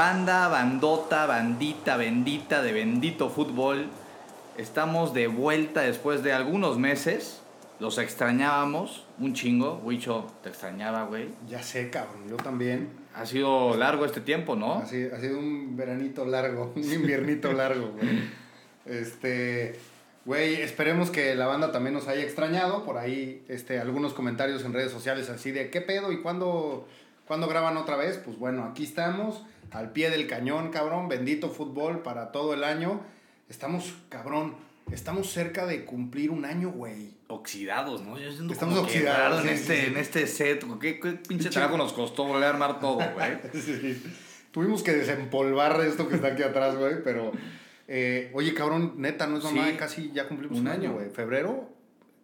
Banda, bandota, bandita, bendita de bendito fútbol. Estamos de vuelta después de algunos meses. Los extrañábamos un chingo. Wicho, te extrañaba, güey. Ya sé, cabrón, yo también. Ha sido largo este tiempo, ¿no? Ha sido, ha sido un veranito largo, un inviernito largo, güey. Este, güey, esperemos que la banda también nos haya extrañado. Por ahí, este, algunos comentarios en redes sociales así de, ¿qué pedo? ¿Y cuándo, cuándo graban otra vez? Pues bueno, aquí estamos, al pie del cañón, cabrón. Bendito fútbol para todo el año. Estamos, cabrón, estamos cerca de cumplir un año, güey. Oxidados, ¿no? Yo Estamos oxidados, en, sí, este, sí, en este set. ¿Qué, qué pinche trabajo nos costó volver a armar todo, güey? Sí. Tuvimos que desempolvar esto que está aquí atrás, güey, pero... eh, oye, cabrón, neta, no es mamá, Sí. casi ya cumplimos Un año, güey. Febrero.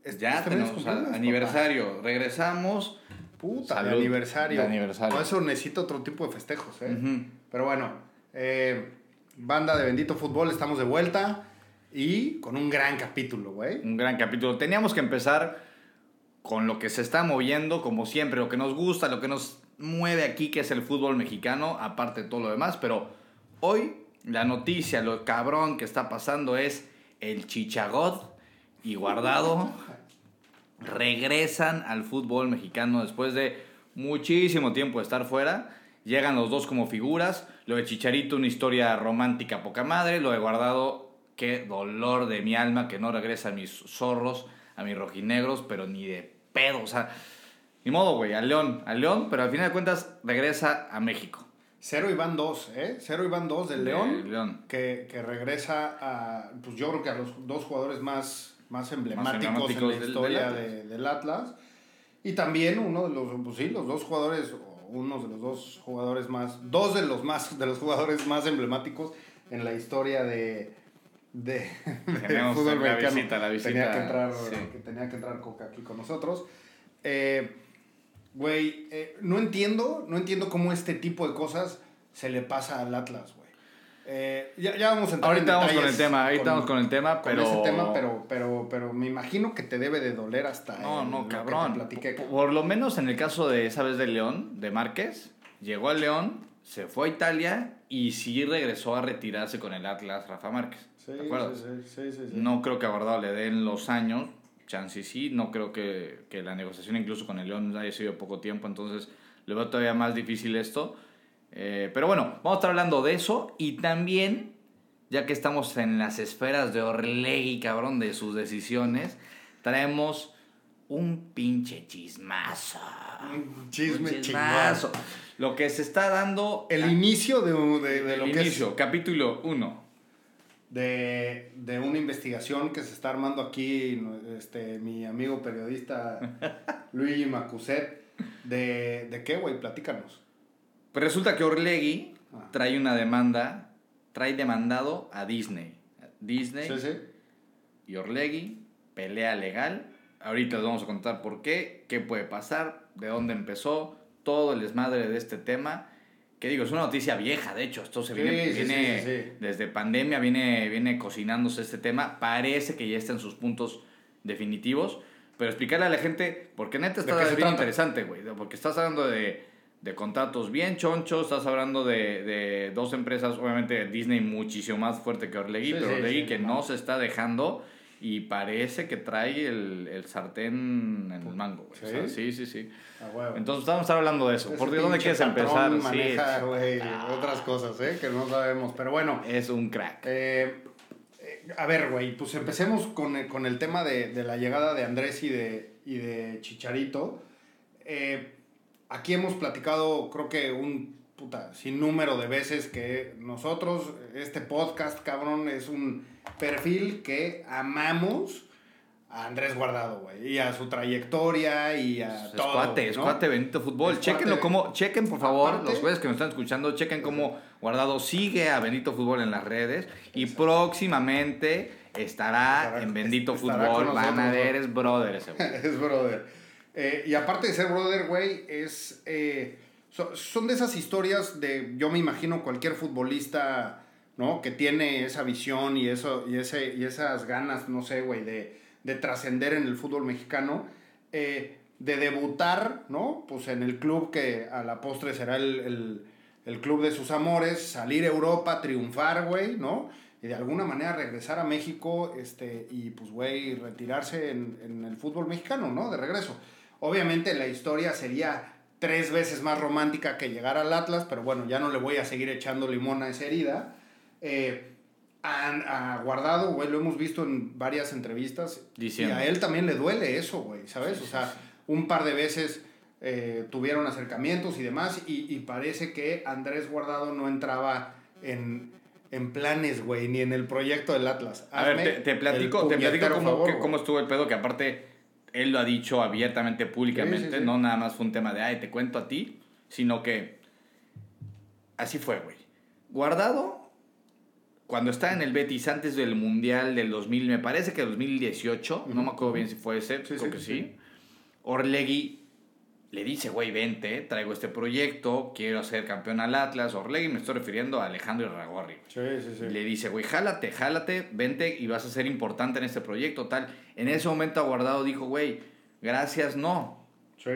este- Ya este mes tenemos cumplimos, papá. aniversario. Regresamos. Puta, de aniversario. De aniversario. Por eso necesito otro tipo de festejos, ¿eh? Pero bueno, eh, banda de Bendito Fútbol, estamos de vuelta y con un gran capítulo, güey. Un gran capítulo. Teníamos que empezar con lo que se está moviendo, como siempre, lo que nos gusta, lo que nos mueve aquí, que es el fútbol mexicano, aparte de todo lo demás. Pero hoy la noticia, lo cabrón que está pasando es el Chichagot y Guardado regresan al fútbol mexicano después de muchísimo tiempo de estar fuera. Llegan los dos como figuras. Lo de Chicharito, una historia romántica poca madre. Lo de Guardado, qué dolor de mi alma que no regresa a mis zorros, a mis rojinegros, pero ni de pedo. O sea, ni modo, güey, al León, al León, pero al final de cuentas regresa a México. Cero y van dos, ¿eh? Cero y van dos del De León, León. Que, que regresa a, pues yo creo que a los dos jugadores más, más emblemáticos, emblemáticos en la del- historia del de- Atlas. del Atlas. Y también uno de los, pues sí, los dos jugadores, o uno de los dos jugadores más, dos de los más, de los jugadores más emblemáticos en la historia de, de, Tenemos fútbol la mexicano. visita, la visita, Tenía que entrar, sí. que tenía que entrar Coca aquí con nosotros. Eh, Güey, eh, no entiendo, no entiendo cómo este tipo de cosas se le pasa al Atlas, güey. Eh, ya, ya vamos a entrar Ahorita en vamos con el tema, ahorita vamos con el tema, con pero... ese tema, pero, pero, pero me imagino que te debe de doler hasta No, el- no, cabrón. te platiqué, Por, por lo menos en el caso de esa vez de León, de Márquez, llegó al León, se fue a Italia y sí regresó a retirarse con el Atlas Rafa Márquez. Sí, ¿De acuerdo? sí, sí, sí, sí, sí. No creo que a Guardado le den los años, chance sí, no creo que, que la negociación incluso con el León haya sido poco tiempo, entonces le veo todavía más difícil esto. Eh, pero bueno, vamos a estar hablando de eso y también, ya que estamos en las esferas de Orlegui, cabrón, de sus decisiones, traemos un pinche chismazo. Un chisme Un chismazo. Lo que se está dando... El inicio de, de, de el lo que inicio, capítulo 1. es de, de una investigación que se está armando aquí, este, mi amigo periodista Luigi Macuset. De, ¿De qué, güey? Platícanos. Pues resulta que Orlegui Ah. trae una demanda, trae demandado a Disney. Disney Sí, sí. y Orlegui, pelea legal. Ahorita les vamos a contar por qué, qué puede pasar, de dónde empezó, todo el desmadre de este tema. Que digo, es una noticia vieja, de hecho, esto se Sí, viene, viene desde pandemia, viene, viene cocinándose este tema. Parece que ya está en sus puntos definitivos. Pero explicarle a la gente, porque neta ¿De está bien interesante, güey. Porque estás hablando de, de contratos bien chonchos, estás hablando de, de dos empresas, obviamente Disney muchísimo más fuerte que Orlegui, Sí, pero sí, Orlegui sí, que no. se está dejando y parece que trae el, el sartén en el mango, güey. O sea, ¿Sí? sí, sí, sí. Entonces estar hablando de eso. Ese ¿Por dónde pinche quieres empezar? maneja, güey, Ah. otras cosas, ¿eh? Que no sabemos. Pero bueno, es un crack. eh, eh, a ver, güey, pues empecemos con el, con el tema de, de la llegada de Andrés y de, y de Chicharito. Eh, aquí hemos platicado, creo que un puta, sin número de veces que nosotros, este podcast, cabrón, es un perfil que amamos a Andrés Guardado, güey, y a su trayectoria y a Es todo. cuate, es ¿no? cuate Benito Fútbol. Es Chequenlo como, chequen por favor, Aparte- los güeyes que nos están escuchando, chequen cómo Guardado sigue a Benito Fútbol en las redes y Exacto. próximamente estará, Estará- en Bendito estará Fútbol. ver, ¿no? es brother Eh, y aparte de ser brother, güey, es. eh, so- son de esas historias de. Yo me imagino cualquier futbolista, ¿no? Que tiene esa visión y, eso, y, ese, y esas ganas, no sé, güey, de, de trascender en el fútbol mexicano. eh, de debutar, ¿no? Pues en el club que a la postre será el, el, el club de sus amores, salir a Europa, triunfar, güey, ¿no? Y de alguna manera regresar a México este, y, pues, güey, retirarse en, en el fútbol mexicano, ¿no? De regreso. Obviamente la historia sería tres veces más romántica que llegar al Atlas, pero bueno, ya no le voy a seguir echando limón a esa herida. Eh, a, a Guardado, güey, lo hemos visto en varias entrevistas. Diciendo. Y a él también le duele eso, güey, ¿sabes? O sea, un par de veces eh, tuvieron acercamientos y demás, y, y parece que Andrés Guardado no entraba en, en planes, güey, ni en el proyecto del Atlas. A ver, te, platico, te platico cómo, favor, que- cómo estuvo el pedo, que aparte él lo ha dicho abiertamente, públicamente, Sí, sí, sí. no nada más fue un tema de, ay, te cuento a ti, sino que así fue, güey. Guardado, cuando estaba en el Betis antes del Mundial del 2000, me parece que 2018, no me acuerdo bien si fue ese, Sí, creo que sí. sí. Orlegui le dice, güey, vente, traigo este proyecto, quiero hacer campeón al Atlas. Orlegui me estoy refiriendo a Alejandro Irragorri. Sí, sí, sí. Le dice, güey, jálate, jálate, vente y vas a ser importante en este proyecto, tal. En ese momento Aguardado dijo, güey, gracias, no. Sí.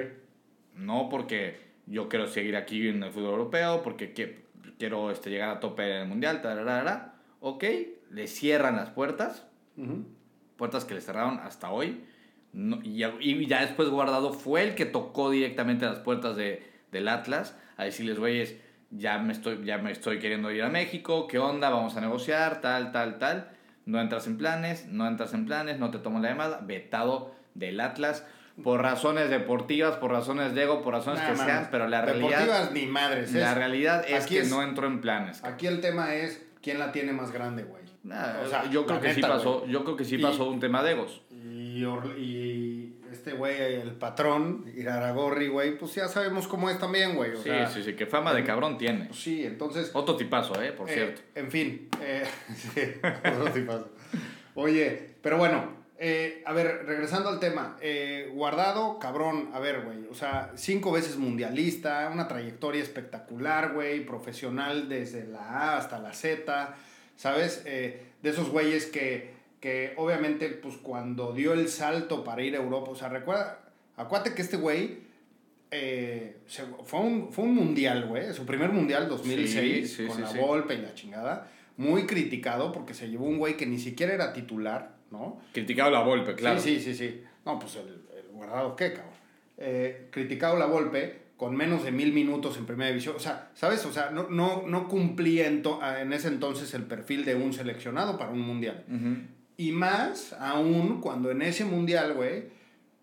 No porque yo quiero seguir aquí en el fútbol europeo, porque qui- quiero este, llegar a tope en el mundial, tararara. Ok, le cierran las puertas, puertas que le cerraron hasta hoy. No- y, ya, y ya después Guardado fue el que tocó directamente las puertas de, del Atlas a decirles, güeyes, ya me, estoy, ya me estoy queriendo ir a México, ¿qué onda? Vamos a negociar, tal, tal, tal. No entras en planes, no entras en planes, no te tomo la llamada. Vetado del Atlas por razones deportivas, por razones de ego, por razones Nah, que mames. sean, pero la realidad, Deportivas ni madres. la es- realidad es que es- no entró en planes. Aquí el tema es quién la tiene más grande, güey. Nah, o sea, yo creo que sí pasó, yo creo que sí Y- pasó un tema de egos. Y, Or- y este güey, el patrón, Iraragorri, güey, pues ya sabemos cómo es también, güey. Sí, sea, sí, sí, que fama de cabrón tiene. pues sí, entonces. Otro tipazo, eh, por eh, cierto. En fin, eh, sí, otro tipazo. Oye, pero bueno, eh, a ver, regresando al tema. eh, guardado, cabrón, a ver, güey. O sea, cinco veces mundialista, una trayectoria espectacular, güey, profesional desde la A hasta la Z, ¿sabes? Eh, de esos güeyes que, que obviamente, pues cuando dio el salto para ir a Europa, o sea, recuerda, acuérdate que este güey... eh, se- fue, un, fue un mundial, güey, su primer mundial 2006 Sí, sí, con sí, la sí. Volpe y la chingada. Muy criticado porque se llevó un güey que ni siquiera era titular, ¿no? Criticado la Volpe, claro. Sí, sí, sí, sí. No, pues el, el guardado, ¿qué, cabrón? Eh, criticado la Volpe con menos de mil minutos en primera división. O sea, ¿sabes? O sea, no, no, no cumplía en, en ese entonces el perfil de un seleccionado para un mundial. Ujú. Y más aún cuando en ese mundial, güey,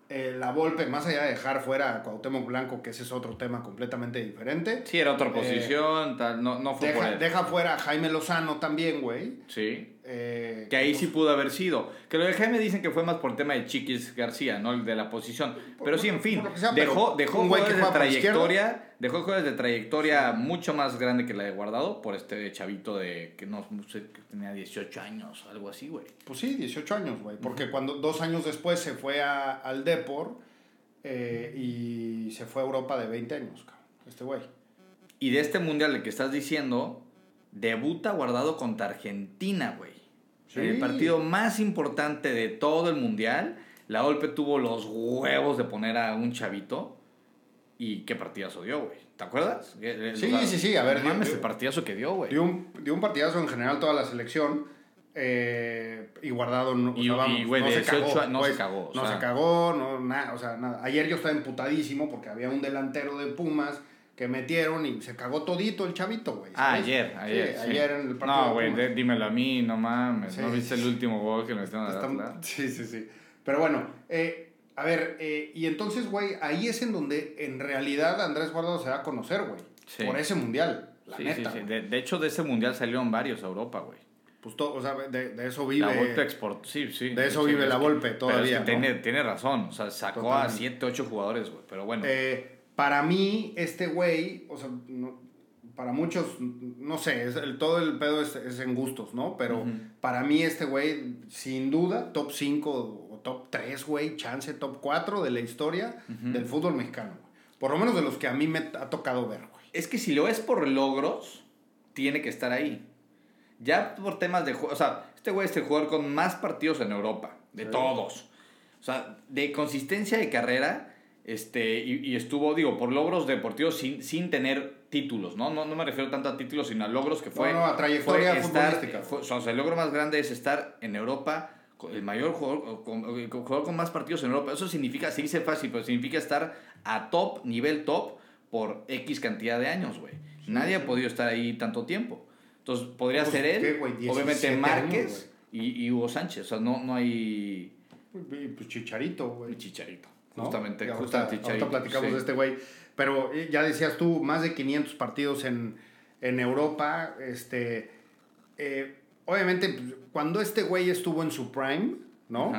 eh, la Volpe, más allá de dejar fuera a Cuauhtémoc Blanco, que ese es otro tema completamente diferente, Sí, era otra Eh, posición, tal, no, no fue por deja, él. deja fuera a Jaime Lozano también, güey. Sí. Eh, Que ahí sí pudo haber sido. Que lo de Jaime dicen que fue más por el tema de Chiquis García, ¿no? El de la posición. Pero sí, en fin. sea, dejó dejó un jugadores de trayectoria. Dejó jugadores de trayectoria mucho más grande que la de Guardado por este chavito de que no, sé, que tenía 18 años, algo así, güey. Pues sí, 18 años, güey. Porque cuando dos años después se fue a, al Depor eh, y se fue a Europa de 20 años, cabrón. Este güey. Y de este mundial que estás diciendo, debuta Guardado contra Argentina, güey. Sí. El partido más importante de todo el mundial. La Volpe tuvo los huevos de poner a un chavito. Y qué partidazo dio, güey. ¿Te acuerdas? Que- Sí, sí, sí, a ver, mames, el partidazo que dio, güey. Dio un, dio un partidazo en general toda la selección. eh, y guardado no, o Y- sea, vamos, y, güey, no se 18 cagó. no pues, se cagó, o no sea. se cagó, no, nada, o sea, nada. Ayer yo estaba emputadísimo porque había un delantero de Pumas que metieron y se cagó todito el chavito, güey. Ah, ¿sabes? ayer, Sí, ayer. sí. ayer en el partido. No, güey, dímelo a mí, no mames. Sí, ¿No viste el último gol que nos metieron a Está- Atlas? Sí, sí, sí. Pero bueno, eh, a ver, eh, y entonces, güey, ahí es en donde en realidad Andrés Guardado se da a conocer, güey. Sí. Por ese mundial, la Sí, neta. sí, sí. güey. De, de hecho, de ese mundial salieron varios a Europa, güey. Pues todo, o sea, de, de eso vive. La Volpe exportó, sí, sí. de eso vive es la Volpe pero todavía, es que ¿no? tiene, tiene razón, o sea, sacó Totalmente. a 7, 8 jugadores, güey. Pero bueno, Eh, para mí, este güey, o sea, no- para muchos, no sé, es el, todo el pedo es, es en gustos, ¿no? Pero Ujú. para mí este güey, sin duda, top 5 o top 3, güey, chance top 4 de la historia del fútbol mexicano. güey. Por lo menos de los que a mí me ha tocado ver, güey. es que si lo es por logros, tiene que estar ahí. Ya por temas de juego, o sea, este güey es el jugador con más partidos en Europa, de Sí. todos. O sea, de consistencia de carrera, Este, y, estuvo, digo, por logros deportivos sin, sin tener títulos, ¿no? ¿no? No me refiero tanto a títulos, sino a logros que fue. No, no, a trayectoria futbolística. o sea, el logro más grande es estar en Europa, el mayor jugador con, jugador con más partidos en Europa. Eso significa, se dice fácil, pero significa estar a top, nivel top, por X cantidad de años, güey. Nadie ha podido estar ahí tanto tiempo. Entonces, podría pues, ser él, obviamente Márquez y, y, Hugo Sánchez. O sea, no, no hay. Pues Chicharito, güey. Chicharito. Justamente, justamente Chicharito. platicamos de este güey. Pero eh, ya decías tú, más de 500 partidos en, en Europa. Este, eh, obviamente, pues, cuando este güey estuvo en su prime, ¿no?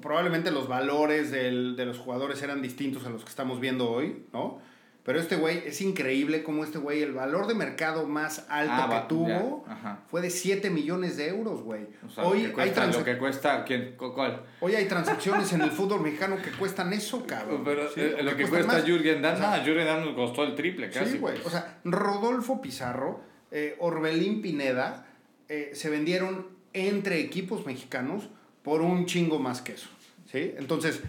Probablemente los valores del, de los jugadores eran distintos a los que estamos viendo hoy, ¿no? Pero este güey, es increíble como este güey, el valor de mercado más alto ah, que tuvo fue de 7 millones de euros, güey. Hoy hay lo que cuesta, ¿quién? ¿Cuál? Hoy hay transacciones en el fútbol mexicano que cuestan eso, cabrón. Pero eh, lo que, cuesta Jürgen Damm, no, Jürgen costó el triple casi. Sí, güey. O sea, Rodolfo Pizarro, eh, Orbelín Pineda, eh, se vendieron entre equipos mexicanos por un chingo más que eso. ¿Sí? Entonces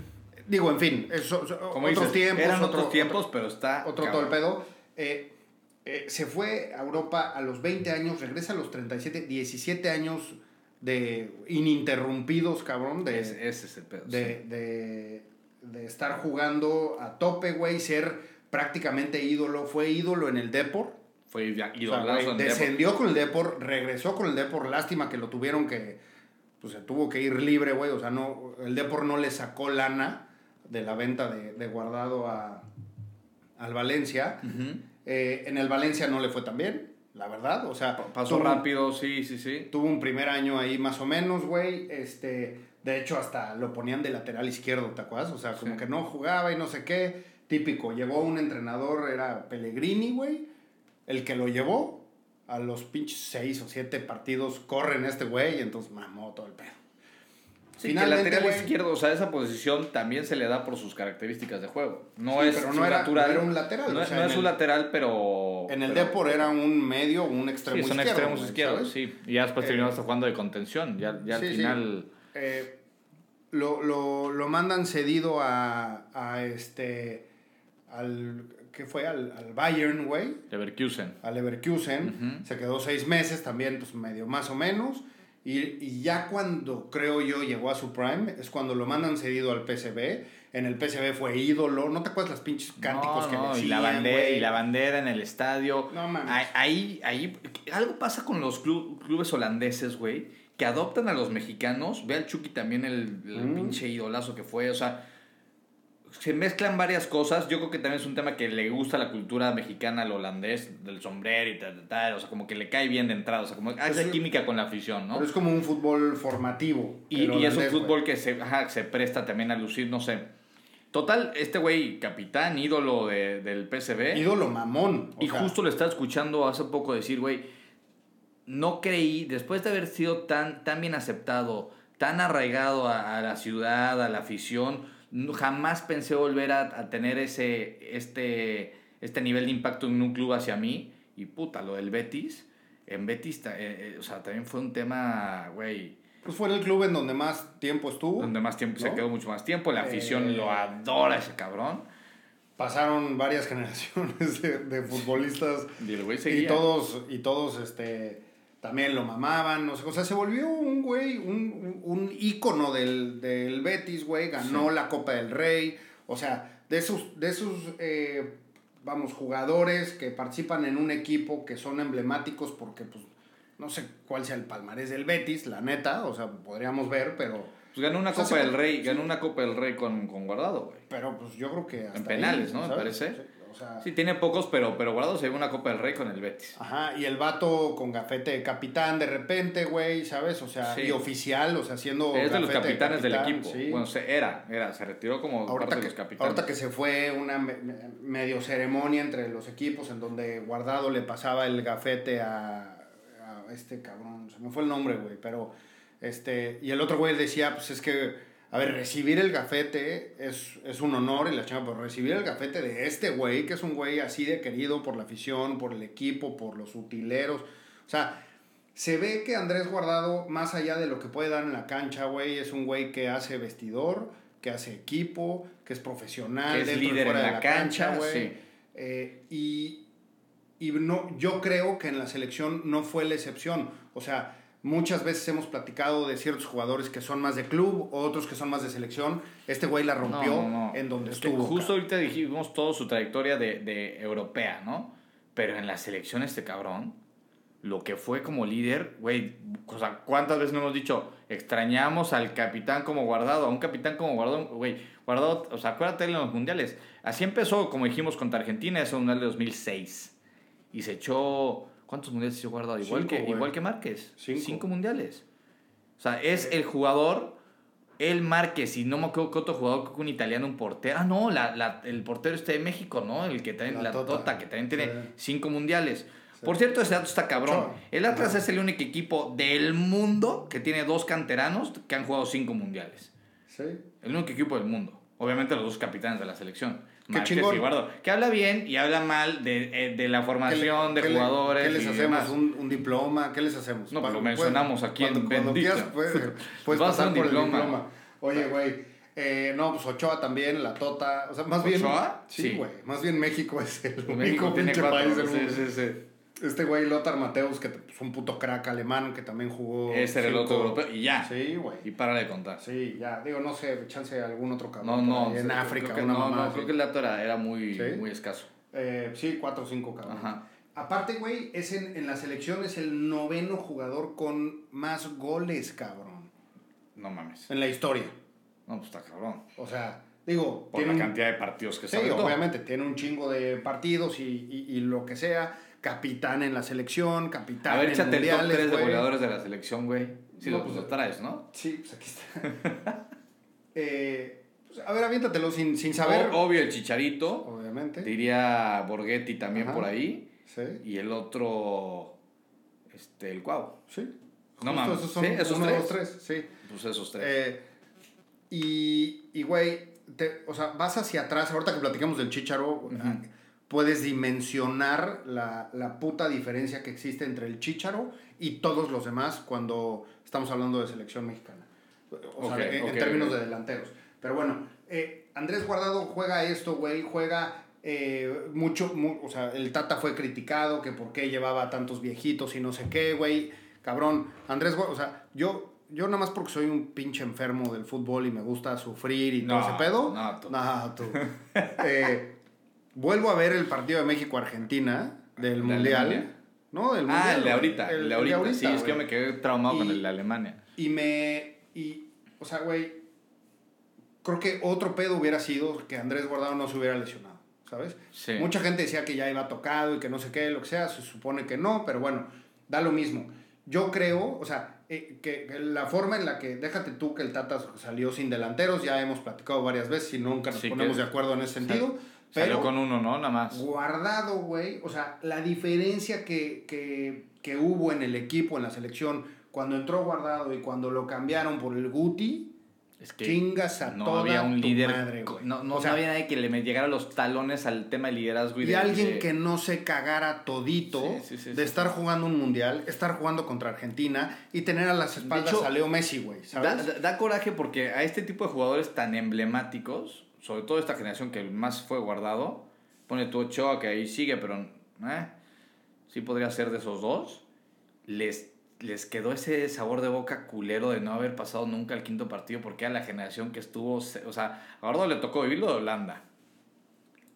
Digo, en fin, eso, Como otros tiempos. Eran otros tiempos, pero está. Otro todo el pedo. Eh, eh, se fue a Europa a los 20 años, regresa a los 37, 17 años de ininterrumpidos, cabrón. De, ese es el pedo. De, de, de estar jugando a tope, güey, ser prácticamente ídolo. Fue ídolo en el Depor. Fue ídolo. O descendió con el Depor, regresó con el Depor. Lástima que lo tuvieron que. Pues se tuvo que ir libre, güey. O sea, no, el Depor no le sacó lana de la venta de, Guardado a, al Valencia. Eh, en el Valencia no le fue tan bien, la verdad. O sea, pasó rápido, sí, sí, sí. Tuvo un primer año ahí más o menos, güey. Este, de hecho, hasta lo ponían de lateral izquierdo, ¿te acuerdas? O sea, como que no jugaba y no sé qué. Típico, llegó un entrenador, era Pellegrini, güey. El que lo llevó a los pinches seis o siete partidos, corren este güey, y entonces mamó todo el pedo. Sí, Finalmente, lateral izquierdo, o sea, esa posición también se le da por sus características de juego. No es pero no era, natural. No era un lateral. No, es un lateral, pero. En el Depor era un medio, un extremo sí, son extremos izquierdos, sí. Y ya después terminó eh, hasta jugando de contención. Ya, ya al final. Eh, lo, lo, lo, mandan cedido a, a este. Al. ¿Qué fue? Al, al Bayern, güey. Leverkusen. Al Leverkusen. Se quedó seis meses también, pues medio más o menos. Y, ya cuando creo yo llegó a su prime, es cuando lo mandan cedido al PCB. En el PCB fue ídolo. ¿No te acuerdas las pinches cánticos que le y la bandera Y la bandera en el estadio. No mames. Ahí, ahí, algo pasa con los clubes holandeses, güey, que adoptan a los mexicanos. Ve al Chucky también el, el mm. pinche idolazo que fue. O sea, se mezclan varias cosas. Yo creo que también es un tema que le gusta la cultura mexicana al holandés, del sombrero y tal, tal, O sea, como que le cae bien de entrada. O sea, como hace pues química con la afición, ¿no? Pero es como un fútbol formativo. Y, y es un fútbol que se, se presta también a lucir, no sé. Total, este güey, capitán, ídolo de, del PCB. Ídolo mamón. y justo lo estaba escuchando hace poco decir, güey, no creí, después de haber sido tan, tan bien aceptado, tan arraigado a, a la ciudad, a la afición, jamás pensé volver a, tener ese, este, este nivel de impacto en un club hacia mí. Y puta, lo del Betis, en Betis, eh, eh, o sea, también fue un tema, güey. Pues fue el club en donde más tiempo estuvo. Donde más tiempo, se quedó mucho más tiempo. La afición lo eh, adora ese cabrón. Pasaron varias generaciones de, futbolistas. y, todos, y todos, este también lo mamaban, no sé, o sea, se volvió un güey, un, un ícono del, del Betis, güey, ganó la Copa del Rey, o sea, de esos, de esos eh, vamos, jugadores que participan en un equipo que son emblemáticos porque, pues, no sé cuál sea el palmarés del Betis, la neta, o sea, podríamos ver, pero... Pues ganó una Copa del Rey, ganó una Copa del Rey con, con Guardado, güey. Pero pues yo creo que... en penales, ¿no? Me parece. Sí, tiene pocos, pero, pero Guardado se llevó una Copa del Rey con el Betis. Ajá, y el vato con gafete de capitán de repente, güey, ¿sabes? O sea, y oficial, o sea, siendo. Es de los capitanes del equipo. Bueno, se, era, era, se retiró como ahorita parte de los capitanes. Ahorita que se fue una medio ceremonia entre los equipos en donde Guardado le pasaba el gafete a, a este cabrón, se me fue el nombre, güey, pero. Este, y el otro güey decía, pues es que a ver, recibir el gafete es, es un honor y la chava, pero recibir el gafete de este güey, que es un güey así de querido por la afición, por el equipo, por los utileros. O sea, se ve que Andrés Guardado, más allá de lo que puede dar en la cancha, güey, es un güey que hace vestidor, que hace equipo, que es profesional, Que es líder fuera en de la la cancha, cancha, güey. sí. Eh, y y no, yo creo que en la selección no fue la excepción. O sea, muchas veces hemos platicado de ciertos jugadores que son más de club, otros que son más de selección. Este güey la rompió No, no, no. en donde estuvo. Justo ahorita dijimos toda su trayectoria de, de europea, ¿no? Pero en la selección este cabrón, lo que fue como líder, güey, o sea, ¿cuántas veces no hemos dicho, extrañamos al capitán como guardado, a un capitán como guardado, güey, guardado, o sea, acuérdate en los mundiales. Así empezó, como dijimos, contra Argentina, ese mundial de 2006. Y se echó, ¿cuántos mundiales se echó guardado? Igual, Cinco, que, güey. igual que Márquez. Cinco. Cinco mundiales. O sea, es el jugador, el Márquez, y no me acuerdo qué otro jugador, que un italiano, un portero. Ah, no, la, la- el portero este de México, ¿no? El que también, La la, Tota. tota. que también tiene Sí. cinco mundiales. Por cierto, ese dato está cabrón. El Atlas es el único equipo del mundo que tiene dos canteranos que han jugado cinco mundiales. Sí. El único equipo del mundo. Obviamente los dos capitanes de la selección. Qué Márquez chingón. y. Que habla bien y habla mal de, eh, de la ¿Qué le- formación de jugadores. ¿Qué les y hacemos? ¿Un, un diploma? ¿Qué les hacemos? No, pues lo mencionamos puedes- aquí en cuando, cuando Bendito. quieras, puedes, puedes a pasar un por diploma. el diploma. Oye, güey. eh, no, pues Ochoa también, la Tota. O sea, más bien. ¿Ochoa? Sí, Sí. güey. Más bien México es el único pinche país del sí, mundo. sí, sí. Este güey, Lothar Mateus, que es un puto crack alemán, que también jugó. Ese era el otro europeo. Y ya. Sí, güey. Y para de contar. Sí, ya. Digo, no sé, chance algún otro cabrón. No, no. En sí, África, una no, mamá. no, creo que el dato era, era muy, ¿Sí? muy escaso. Eh, sí, cuatro o cinco cabrón. Ajá. Aparte, güey, es en, en la selección es el noveno jugador con más goles, cabrón. No mames. En la historia. No, pues está cabrón. O sea, digo, Por tiene la un- cantidad de partidos que Sí, se aventó. obviamente, tiene un chingo de partidos y, y, y lo que sea. Capitán en la selección, capitán A ver, en échate el top mundiales, 3 de goleadores de la selección, güey. Sí, No, lo, pues, pues, lo traes, ¿no? Sí, pues aquí está. Eh, pues, a ver, aviéntatelo sin, sin saber. O- obvio, el Chicharito. Obviamente. Diría Borghetti también Ajá. por ahí. Sí, Y el otro, este, el Cuau. sí. No Justo mames. Esos son ¿Sí? ¿Esos uno, tres? dos, tres, sí. Pues esos tres. Eh, y, y, güey, te- o sea, vas hacia atrás, ahorita que platicamos del Chicharo, puedes dimensionar la, la puta diferencia que existe entre el Chicharo y todos los demás cuando estamos hablando de selección mexicana. O sea, en, en ok, términos de delanteros. Pero bueno, eh, Andrés Guardado juega esto, güey, juega eh, mucho, mu- o sea, el Tata fue criticado, que por qué llevaba tantos viejitos y no sé qué, güey, cabrón, Andrés Guardado, o sea, yo, yo nada más porque soy un pinche enfermo del fútbol y me gusta sufrir y todo No, ese pedo, no, tú. no, tú. Eh, vuelvo a ver el partido de México-Argentina del ¿De Mundial, Alemania? ¿no? Del ah, mundial, el de ahorita. El, de ahorita. sí, es que yo me quedé traumado con Y- el de Alemania. Y me. Y, o sea, güey. Creo que otro pedo hubiera sido que Andrés Guardado no se hubiera lesionado, ¿sabes? Sí. Mucha gente decía que ya iba tocado y que no sé qué, lo que sea. Se supone que no, pero bueno, da lo mismo. Yo creo, o sea, eh, que, que la forma en la que. Déjate tú que el Tata salió sin delanteros, ya hemos platicado varias veces y nunca nos Sí, que- ponemos de acuerdo en ese sentido. Salió Pero con uno, ¿no? Nada más. guardado, güey. O sea, la diferencia que, que, que hubo en el equipo, en la selección, cuando entró guardado y cuando lo cambiaron por el Guti, Es que chingas a no toda había un tu líder. madre, güey. no, no, O sea, no había nadie que le llegara los talones al tema de liderazgo y, y de- alguien de- que no se cagara todito Sí, sí, sí, de estar jugando un mundial, estar jugando contra Argentina y tener a las espaldas hecho, a Leo Messi, güey, Da, ¿sabes? da- da coraje porque a este tipo de jugadores tan emblemáticos, sobre todo esta generación que más fue guardado, pone tu Ochoa que ahí sigue, pero eh, sí podría ser de esos dos, les, les quedó ese sabor de boca culero de no haber pasado nunca el quinto partido porque era la generación que estuvo, o sea, a Guardado le tocó vivir lo de Holanda,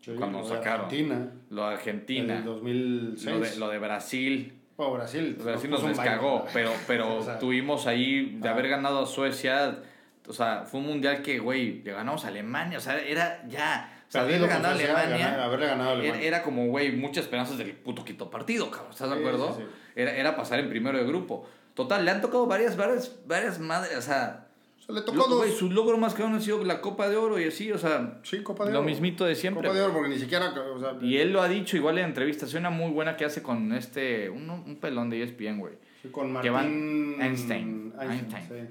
Sí, cuando lo de sacaron. Argentina, lo de Argentina, el 2006. lo de, lo de Brasil. Oh, Brasil. Brasil nos nos descagó, pero, pero O sea, tuvimos ahí de ah. haber ganado a Suecia. O sea, fue un mundial que, güey, le ganamos a Alemania. O sea, era ya. O sea, perdido haberle ganado Alemania. haberle ganado a Alemania. era como, güey, muchas esperanzas del puto quito partido, cabrón. ¿Estás de acuerdo? sí, sí. Era, era pasar en primero de grupo. Total, le han tocado varias, varias, varias madres. O sea, O sea, le tocó lo- dos. güey, su logro más cabrón ha sido la Copa de Oro y así, o sea, Sí, Copa de lo Oro. mismito de siempre. Copa de Oro, porque ni siquiera. O sea, Y él lo ha dicho igual en entrevistas. Hay una muy buena que hace con este, un, un pelón de ESPN, güey. sí, con que van- Martín Einstein, Einstein, Einstein.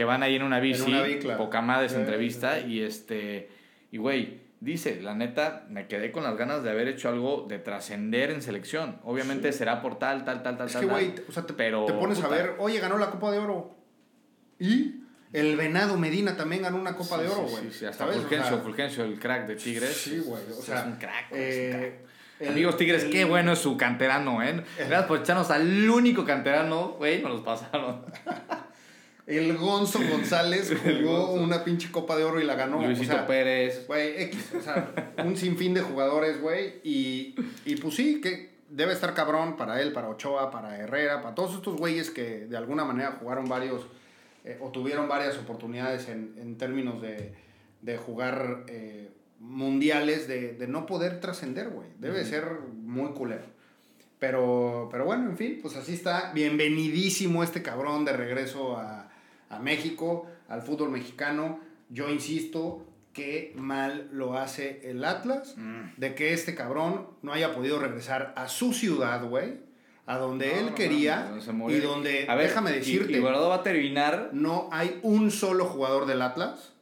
Que van ahí en una bici, una bicla. poca madre esa entrevista, sí, sí. y este, y güey, dice, la neta, me quedé con las ganas de haber hecho algo de trascender en selección. Obviamente será por tal, tal, tal, tal, Es tal, que, güey, o sea, te, pero, te pones a puta. ver, oye, ganó la Copa de Oro. ¿Y? El Venado Medina también ganó una Copa de Oro, güey. Sí, sí, hasta Fulgencio, Fulgencio, el crack de Tigres. Sí, güey. O sea, es un crack, güey, es un eh, crack. el- Amigos Tigres, el- qué bueno es su canterano, ¿eh? Gracias por echarnos al único canterano, güey, nos los pasaron. El Gonzo González jugó una pinche Copa de Oro y la ganó. Luisito o sea, Pérez. Güey, X, o sea, un sinfín de jugadores, güey. Y, y pues sí, que debe estar cabrón para él, para Ochoa, para Herrera, para todos estos güeyes que de alguna manera jugaron varios eh, o tuvieron varias oportunidades en, en términos de, de jugar eh, mundiales, de, de no poder trascender, güey. Debe ser muy culero. Pero, pero bueno, en fin, pues así está. Bienvenidísimo este cabrón de regreso a, a México, al fútbol mexicano. Yo insisto que mal lo hace el Atlas Mm. de que este cabrón no haya podido regresar a su ciudad, güey, a donde No, él no, quería no, y donde, A ver, déjame y- decirte, Y, Guardado va a terminar. no hay un solo jugador del Atlas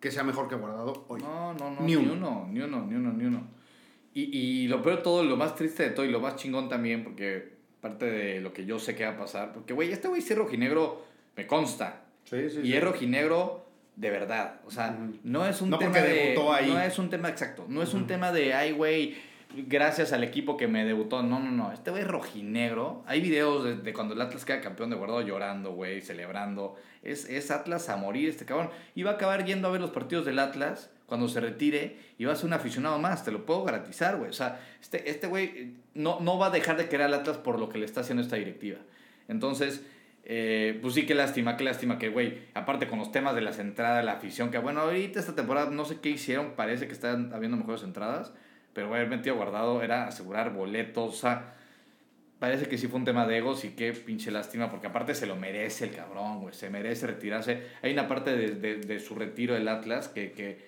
que sea mejor que Guardado hoy. No, no, no, Ni ni, uno. uno. ni uno, ni uno, ni uno. Y, y lo peor de todo, lo más triste de todo y lo más chingón también, porque parte de lo que yo sé que va a pasar, porque, güey, este güey sí rojinegro, me consta. Sí, sí, Y es rojinegro de verdad. O sea, no es un No tema porque de. debutó ahí. No es un tema exacto. No es un tema de, ay, güey, gracias al equipo que me debutó. No, no, no. Este güey es rojinegro. Hay videos de, de cuando el Atlas queda campeón de guardado llorando, güey, celebrando. Es, es Atlas a morir este cabrón. Y va a acabar yendo a ver los partidos del Atlas cuando se retire y va a ser un aficionado más, te lo puedo garantizar, güey. O sea, este, este güey no, no va a dejar de querer al Atlas por lo que le está haciendo esta directiva. Entonces, eh, pues sí, qué lástima, qué lástima que, güey, aparte con los temas de las entradas, la afición, que bueno, ahorita esta temporada no sé qué hicieron, parece que están habiendo mejores entradas, pero güey, el metido guardado era asegurar boletos, o sea, parece que sí fue un tema de egos y qué pinche lástima, porque aparte se lo merece el cabrón, güey, se merece retirarse. Hay una parte de, de, de su retiro del Atlas que, que,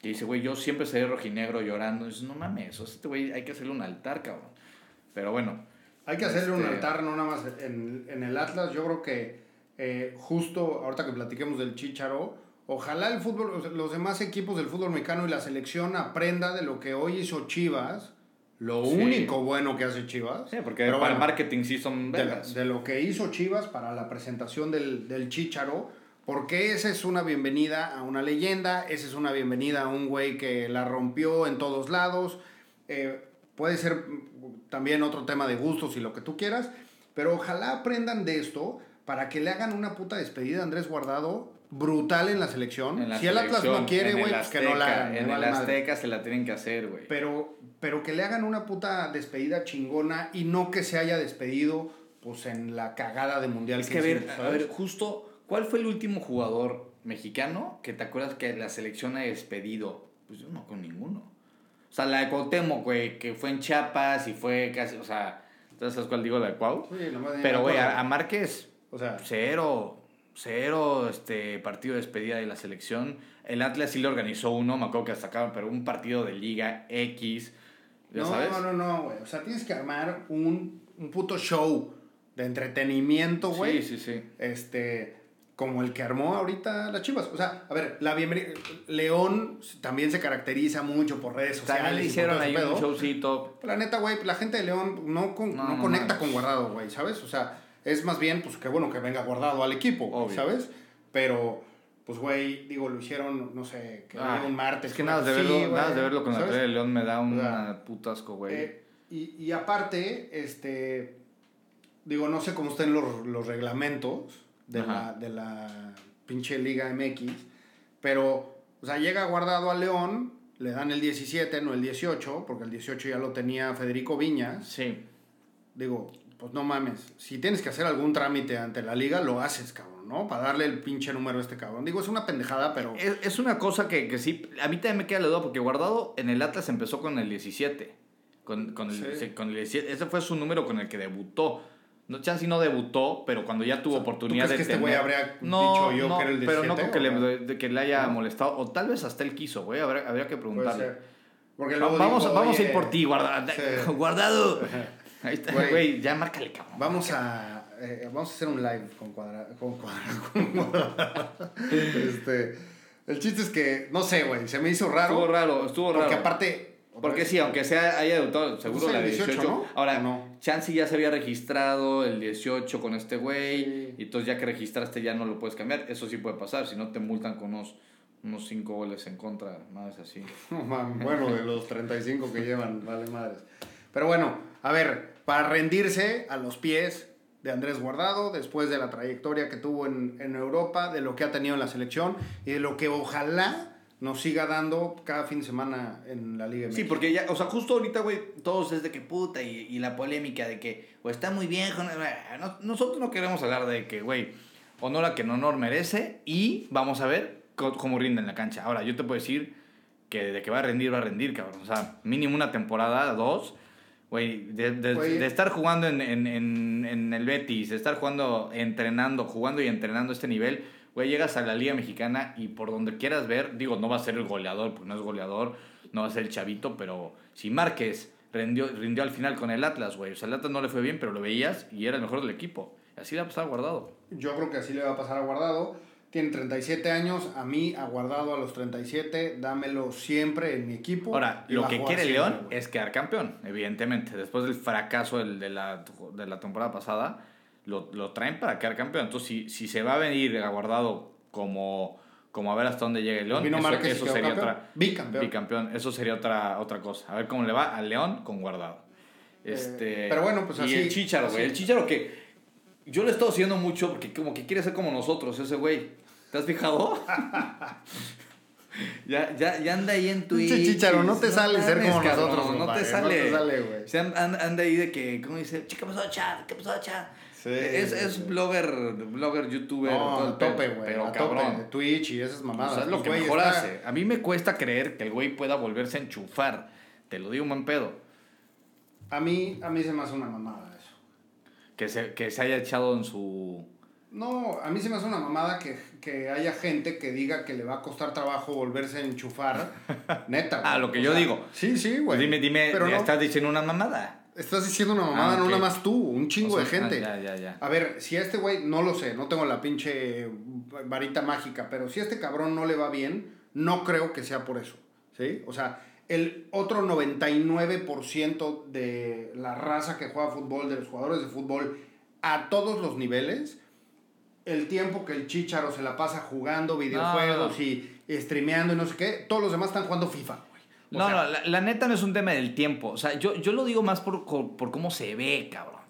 que dice, güey, yo siempre seré rojinegro llorando, y dices, no mames, o sea, este güey hay que hacerle un altar, cabrón. Pero bueno. Hay que hacerle un Este- altar, no nada más en, en el Atlas. Yo creo que eh, justo ahorita que platiquemos del Chicharo, ojalá el fútbol, los demás equipos del fútbol mexicano y la selección aprenda de lo que hoy hizo Chivas. Lo Sí. único bueno que hace Chivas. Sí, porque Pero para el marketing sí son de, lo que hizo Chivas para la presentación del, del Chicharo, porque esa es una bienvenida a una leyenda, esa es una bienvenida a un güey que la rompió en todos lados. Eh, puede ser también otro tema de gustos y lo que tú quieras, pero ojalá aprendan de esto para que le hagan una puta despedida a Andrés Guardado brutal en la selección. En la si el Atlas no quiere, güey, pues que no la hagan. En el madre. Azteca se la tienen que hacer, güey. Pero, pero que le hagan una puta despedida chingona y no que se haya despedido pues en la cagada de mundial Es que a ver, hicimos, a ver, justo, ¿cuál fue el último jugador mexicano que te acuerdas que la selección ha despedido? Pues yo no con ninguno. O sea, la de Cuauhtémoc, güey, que fue en Chiapas y fue casi, o sea, ¿tú sabes cuál digo? La de Cuau. Sí, nomás Pero, güey, a, a Márquez, O sea, cero, cero este, partido de despedida de la selección. El Atlas sí le organizó uno, me acuerdo que sacaron, pero un partido de Liga X, ¿ya no, sabes? no, no, no, güey. O sea, tienes que armar un, un puto show de entretenimiento, güey. Sí, sí, sí. Este, como el que armó ahorita las Chivas. O sea, a ver, la bienvenida. León también se caracteriza mucho por redes sociales. También le hicieron ahí un showcito. La neta, güey, la gente de León no, con- No, no, no conecta con Guardado, güey, ¿sabes? O sea, es más bien, pues, qué bueno que venga Guardado al equipo, Obvio. ¿sabes? Pero, pues, güey, digo, lo hicieron, no sé, que Ah, un martes. Es que nada de verlo, nada de verlo con la tele de León me da un O sea, puto asco, güey. Eh, y, y aparte, este, digo, no sé cómo estén los, los reglamentos de la, de la pinche Liga MX, pero, o sea, llega guardado a León, le dan el 17, no el 18, porque el 18 ya lo tenía Federico Viñas. sí. Digo, pues no mames, si tienes que hacer algún trámite ante la liga, lo haces, cabrón, ¿no? Para darle el pinche número a este cabrón. Digo, es una pendejada, pero... Es, es una cosa que, que sí, a mí también me queda la duda, porque Guardado en el Atlas empezó con el 17. Con, con, el, Sí. sí, con el 17. Ese fue su número con el que debutó. No, Chance no debutó, pero cuando ya tuvo O sea, ¿tú oportunidad crees de que este güey tener- habría no, dicho yo no, que era el Pero no 17, creo que le, de- que le haya No. molestado. O tal vez hasta él quiso, güey. Habría, habría que preguntarle. Porque luego vamos dijo, vamos a ir "Oye, por ti, guardado. Sí. Guardado. Ahí está, Güey. Ya márcale, cabrón. Vamos a, eh, vamos a hacer un live con cuadra, con Cuadrado. este, el chiste es que, no sé, güey, se me hizo raro. Estuvo raro, estuvo raro. Porque aparte, Porque sí, aunque sea haya debutado, seguro la el de 18, 18. ¿no? Ahora, ¿O no? Chansey ya se había registrado el 18 con este güey. Sí. Y entonces ya que registraste ya no lo puedes cambiar. Eso sí puede pasar. Si no te multan con unos, unos 5 goles en contra, más así. Bueno, de los 35 que llevan, vale madres. Pero bueno, a ver, para rendirse a los pies de Andrés Guardado, después de la trayectoria que tuvo en, en Europa, de lo que ha tenido en la selección y de lo que ojalá nos siga dando cada fin de semana en la Liga Sí, MX. porque ya, o sea, justo ahorita, güey, todos es de que puta y, y la polémica de que o está muy viejo. no- no- nosotros no queremos hablar de que, güey, honor a quien honor merece y vamos a ver co- cómo rinde en la cancha. Ahora, yo te puedo decir que de que va a rendir, va a rendir, cabrón. O sea, mínimo una temporada, dos. Güey, de, de- de estar jugando en, en, en, en el Betis, de estar jugando, entrenando, jugando y entrenando este nivel, güey, llegas a la Liga Mexicana y por donde quieras ver, digo, no va a ser el goleador, porque no es goleador, no va a ser el chavito, pero si Márquez rindió, rindió al final con el Atlas, güey, o sea, el Atlas no le fue bien, pero lo veías y era el mejor del equipo. Así le ha pasado guardado. Yo creo que así le va a pasar a Guardado. Tiene 37 años, a mí, a Guardado a los 37, dámelo siempre en mi equipo. Ahora, va lo a que quiere León es quedar campeón, evidentemente. Después del fracaso de, la, de la temporada pasada, lo, lo traen para quedar campeón. Entonces, si, si se va a venir aguardado como, como a ver hasta dónde llega el León, Vino eso, y sería campeón. otra. Bicampeón. Bicampeón. Eso sería otra, otra cosa. A ver cómo le va al León con guardado. Este, pero bueno, pues y así- el Chicharo, güey. El Chicharo que yo le he estado siguiendo mucho porque como que quiere ser como nosotros, ese güey. ¿Te has fijado? ya, ya, ya anda ahí en Twitch. Chicharo, no te sale ser como nosotros, No te no sale. te sale, güey. Anda, ahí de que, ¿cómo dice? "Che, ¿Qué pasó, chat? ¿Qué pasó, chat? Sí, es es blogger, blogger, youtuber. No, el a tope, güey. Pero a cabrón. tope. Twitch y esas O mamadas. sea, es lo Pues, que mejor está- hace. A mí me cuesta creer que el güey pueda volverse a enchufar. Te lo digo un buen pedo. A mí, a mí se me hace una mamada eso. Que se, que se haya echado en su... No, a mí se me hace una mamada que, que haya gente que diga que le va a costar trabajo volverse a enchufar. Neta. Ah, güey. lo que O yo sea, digo. Sí, sí, güey. dime, dime, Pero ya no, estás diciendo una mamada. Estás diciendo una mamada, Ah, no ok. nada más tú, un chingo O de gente. ah, ya, ya, ya. A ver, si a este güey, no lo sé, no tengo la pinche varita mágica, pero si a este cabrón no le va bien, no creo que sea por eso. ¿Sí? O sea, el otro 99% de la raza que juega fútbol, de los jugadores de fútbol, a todos los niveles, el tiempo que el chicharo se la pasa jugando videojuegos No. y streameando y no sé qué, todos los demás están jugando FIFA. O No, sea, no, la, la neta no es un tema del tiempo. O sea, yo, yo lo digo más por, por, cómo se ve, cabrón.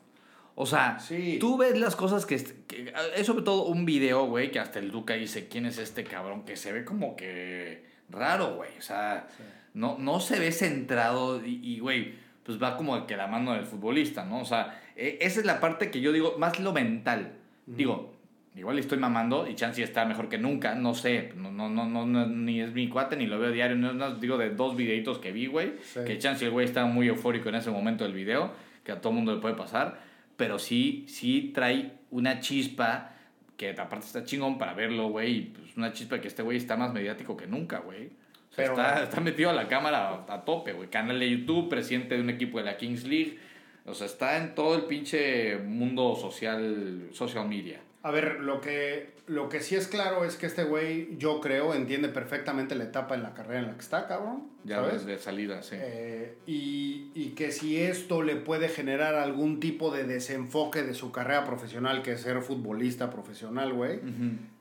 O sea, Sí. tú ves las cosas que, que- Es sobre todo un video, güey, que hasta el Duca dice quién es este cabrón, que se ve como que raro, güey. O sea, no, no se ve centrado y, y, güey, pues va como que la mano del futbolista, ¿no? O sea, e- esa es la parte que yo digo, más lo mental. Digo, igual estoy mamando y Chansey está mejor que nunca, no sé, no, no, no, no, no, ni es mi cuate, ni lo veo diario, no, no, digo de dos videitos que vi, güey, Sí. que Chansey el güey estaba muy eufórico en ese momento del video, que a todo mundo le puede pasar, pero sí, sí trae una chispa que aparte está chingón para verlo, güey, y, pues una chispa que este güey está más mediático que nunca, güey. O sea, está, está metido a la cámara a, a tope, güey. Canal de YouTube, presidente de un equipo de la Kings League. O sea, está en todo el pinche mundo social, social media. A ver, lo que, lo que sí es claro es que este güey, yo creo, entiende perfectamente la etapa en la carrera en la que está, cabrón. Ya ¿Sabes? desde salida, sí. Eh, y, y que si esto le puede generar algún tipo de desenfoque de su carrera profesional, que es ser futbolista profesional, güey,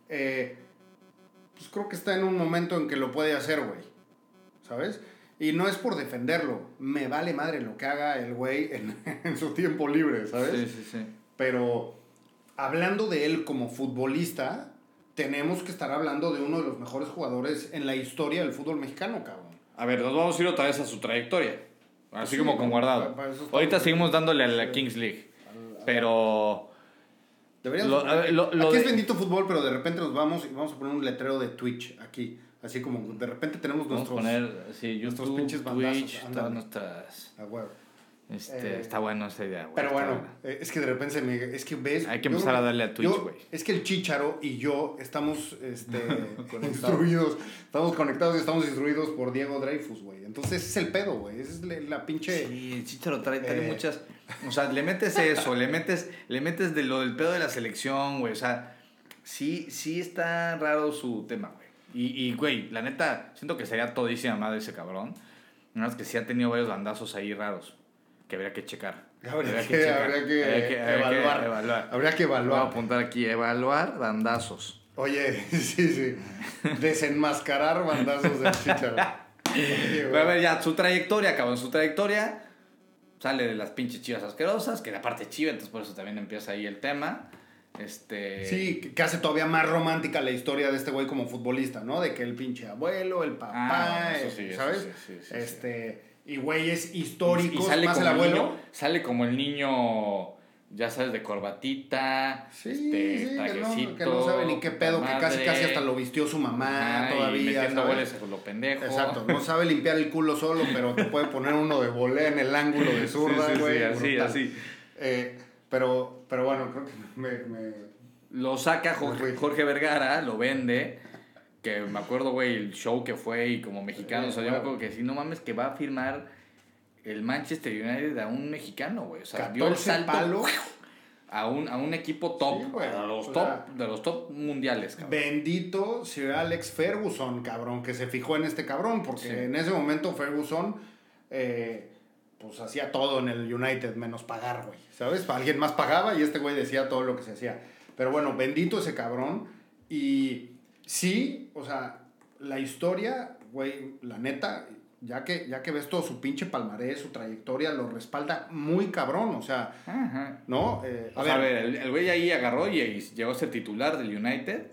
eh, pues creo que está en un momento en que lo puede hacer, güey. ¿Sabes? Y no es por defenderlo. Me vale madre lo que haga el güey en, en su tiempo libre, ¿sabes? Sí, sí, sí. Pero hablando de él como futbolista, tenemos que estar hablando de uno de los mejores jugadores en la historia del fútbol mexicano, cabrón. A ver, nos vamos a ir otra vez a su trayectoria. Así Sí, como con guardado. para Ahorita seguimos dándole a la. Kings League. Al- Pero. Lo- aquí es bendito fútbol, pero de repente nos vamos y vamos a poner un letrero de Twitch aquí. Así como de repente tenemos Vamos a nuestros... poner. Sí, nuestros pinches bandazos, Twitch, todas nuestras. Ah, huevo. Este, Eh, está bueno esa idea, güey. Pero bueno, buena. eh, es que de repente se me... Es que ves... Hay que empezar a darle a Twitch, güey. Es que el Chicharo y yo estamos este, instruidos, estamos conectados y estamos instruidos por Diego Dreyfus, güey. Entonces ese es el pedo, güey. Esa es la, pinche... Sí, el Chicharo trae, trae Eh. muchas. O sea, le metes eso, le metes, le metes de lo del pedo de la selección, güey. O sea, sí, sí está raro su tema, güey. Y, y, güey, la neta, siento que sería todísima madre ese cabrón. Nada más que sí ha tenido varios bandazos ahí raros que habría que checar. Habría, que, habría que, evaluar. Habría que evaluar. Voy a apuntar aquí, evaluar bandazos. Oye, sí, sí. Desenmascarar bandazos del Chicharo. a ver, ya, su trayectoria, cabrón, su trayectoria sale de las pinches chivas asquerosas, que la parte chiva, entonces por eso también empieza ahí el tema. Este... Sí, que hace todavía más romántica la historia de este güey como futbolista, ¿no? De que el pinche abuelo, el papá, ah, ¿sabes? este, y güeyes históricos, y sale más el abuelo. sale como el niño, ya sabes, de corbatita, sí, este, sí, trajecito, que, no, sabe ni qué pedo, que casi casi hasta lo vistió su mamá todavía. Y metiendo goles con lo pendejo. Exacto, no sabe limpiar el culo solo, pero te puede poner uno de volea en el ángulo de zurda, güey. así, así. Eh, pero, pero bueno, creo que me, me... Lo saca Jorge, Vergara, lo vende. Que me acuerdo, güey, el show que fue y como mexicano, o sea, yo me acuerdo que si no mames, que va a firmar el Manchester United a un mexicano, güey. O sea, dio el salto a un, a un equipo top, los top de los top mundiales, cabrón. Bendito Sir Alex Ferguson, cabrón, que se fijó en este cabrón, porque en ese momento Ferguson eh, pues hacía todo en el United menos pagar, güey. ¿Sabes? Alguien más pagaba y este güey decía todo lo que se hacía. Pero bueno, bendito ese cabrón. Y sí, o sea, la historia, güey, la neta, ya que, ya que ves todo su pinche palmarés, su trayectoria, lo respalda muy cabrón, o sea, ¿no? Eh, a, ver, el güey ahí agarró y, llegó a ser titular del United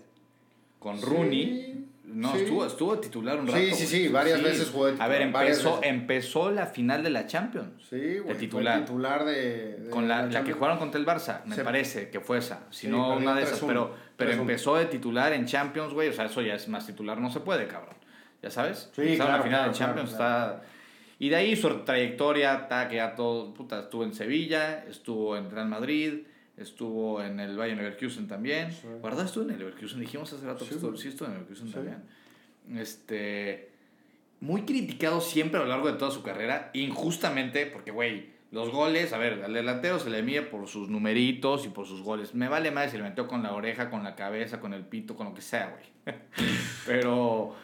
con Rooney. No, estuvo, estuvo titular un rato. Sí, sí, sí, varias veces jugó A ver, empezó, empezó la final de la Champions. Sí, güey. De titular. titular de, Con la, la, que jugaron contra el Barça, me parece que fue esa. Si no, una de esas. Pero, pero empezó de titular en Champions, güey. O sea, eso ya es más titular, no se puede, cabrón. ¿Ya sabes? Sí, claro, la final de Champions, está... Y de ahí su trayectoria, está que ya todo, puta, estuvo en Sevilla, estuvo en Real Madrid, estuvo en el Bayern Leverkusen también. Sí. ¿Verdad? Estuvo en el Leverkusen. Dijimos hace rato que estuvo, sí estuvo en el Leverkusen también. Este, muy criticado siempre a lo largo de toda su carrera, injustamente, porque, güey, los goles, a ver, al delantero se le mide por sus numeritos y por sus goles. Me vale más si le metió con la oreja, con la cabeza, con el pito, con lo que sea, güey. pero,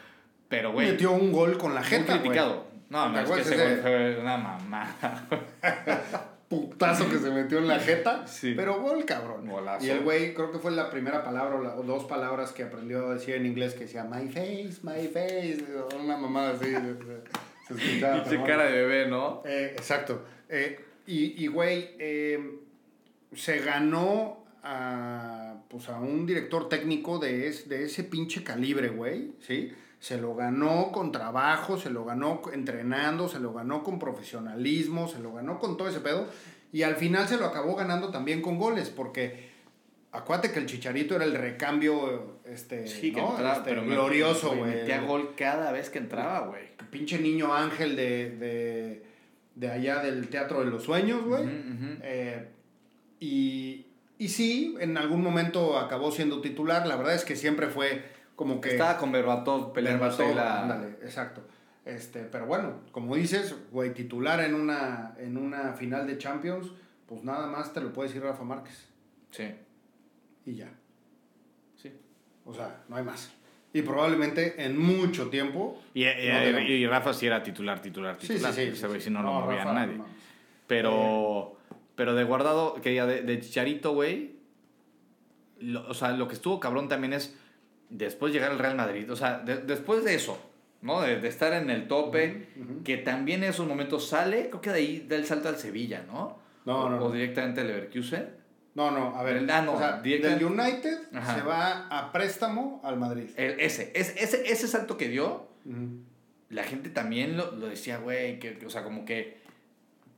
pero, güey. Metió un gol con la. Muy criticado. No, no, es que ese gol fue una mamada. putazo que se metió en la jeta. Pero gol, cabrón. Y el güey, creo que fue la primera palabra o, dos palabras que aprendió a decir en inglés que decía my face, my face. Una mamada así. se escuchaba. cara de bebé, ¿no? Eh, exacto. Eh, y, güey, eh, se ganó a, pues a un director técnico de, de ese pinche calibre, güey, ¿sí? Se lo ganó con trabajo, se lo ganó entrenando, se lo ganó con profesionalismo, se lo ganó con todo ese pedo. Y al final se lo acabó ganando también con goles, porque acuérdate que el Chicharito era el recambio este, sí, que entraba, este, pero glorioso, güey. Metía gol cada vez que entraba, güey. Pinche niño ángel de, allá del Teatro de los Sueños, güey. Eh, y, y sí, en algún momento acabó siendo titular. La verdad es que siempre fue como que... Estaba con Berbatov peleando la... Ándale, exacto. Este, pero bueno, como dices, güey, titular en una, en una final de Champions, pues nada más te lo puede decir Rafa Márquez. Sí. Y ya. Sí. O sea, no hay más. Y probablemente en mucho tiempo. Y, y, Rafa sí era titular, titular, titular. Sí, sí, sí. Si no, lo movía nadie. Pero, pero de guardado, que ya de, de Chicharito, güey. o sea, lo que estuvo cabrón también es después llegar al Real Madrid, o sea, después de eso, ¿no? De, estar en el tope, que también en esos momentos sale, creo que de ahí da el salto al Sevilla, ¿no? No, o, no. O directamente al Leverkusen. No, no, a ver. Ah, no, o sea, del United se va a préstamo al Madrid. ese, ese, ese, salto que dio, la gente también lo, lo decía, güey, que, o sea, como que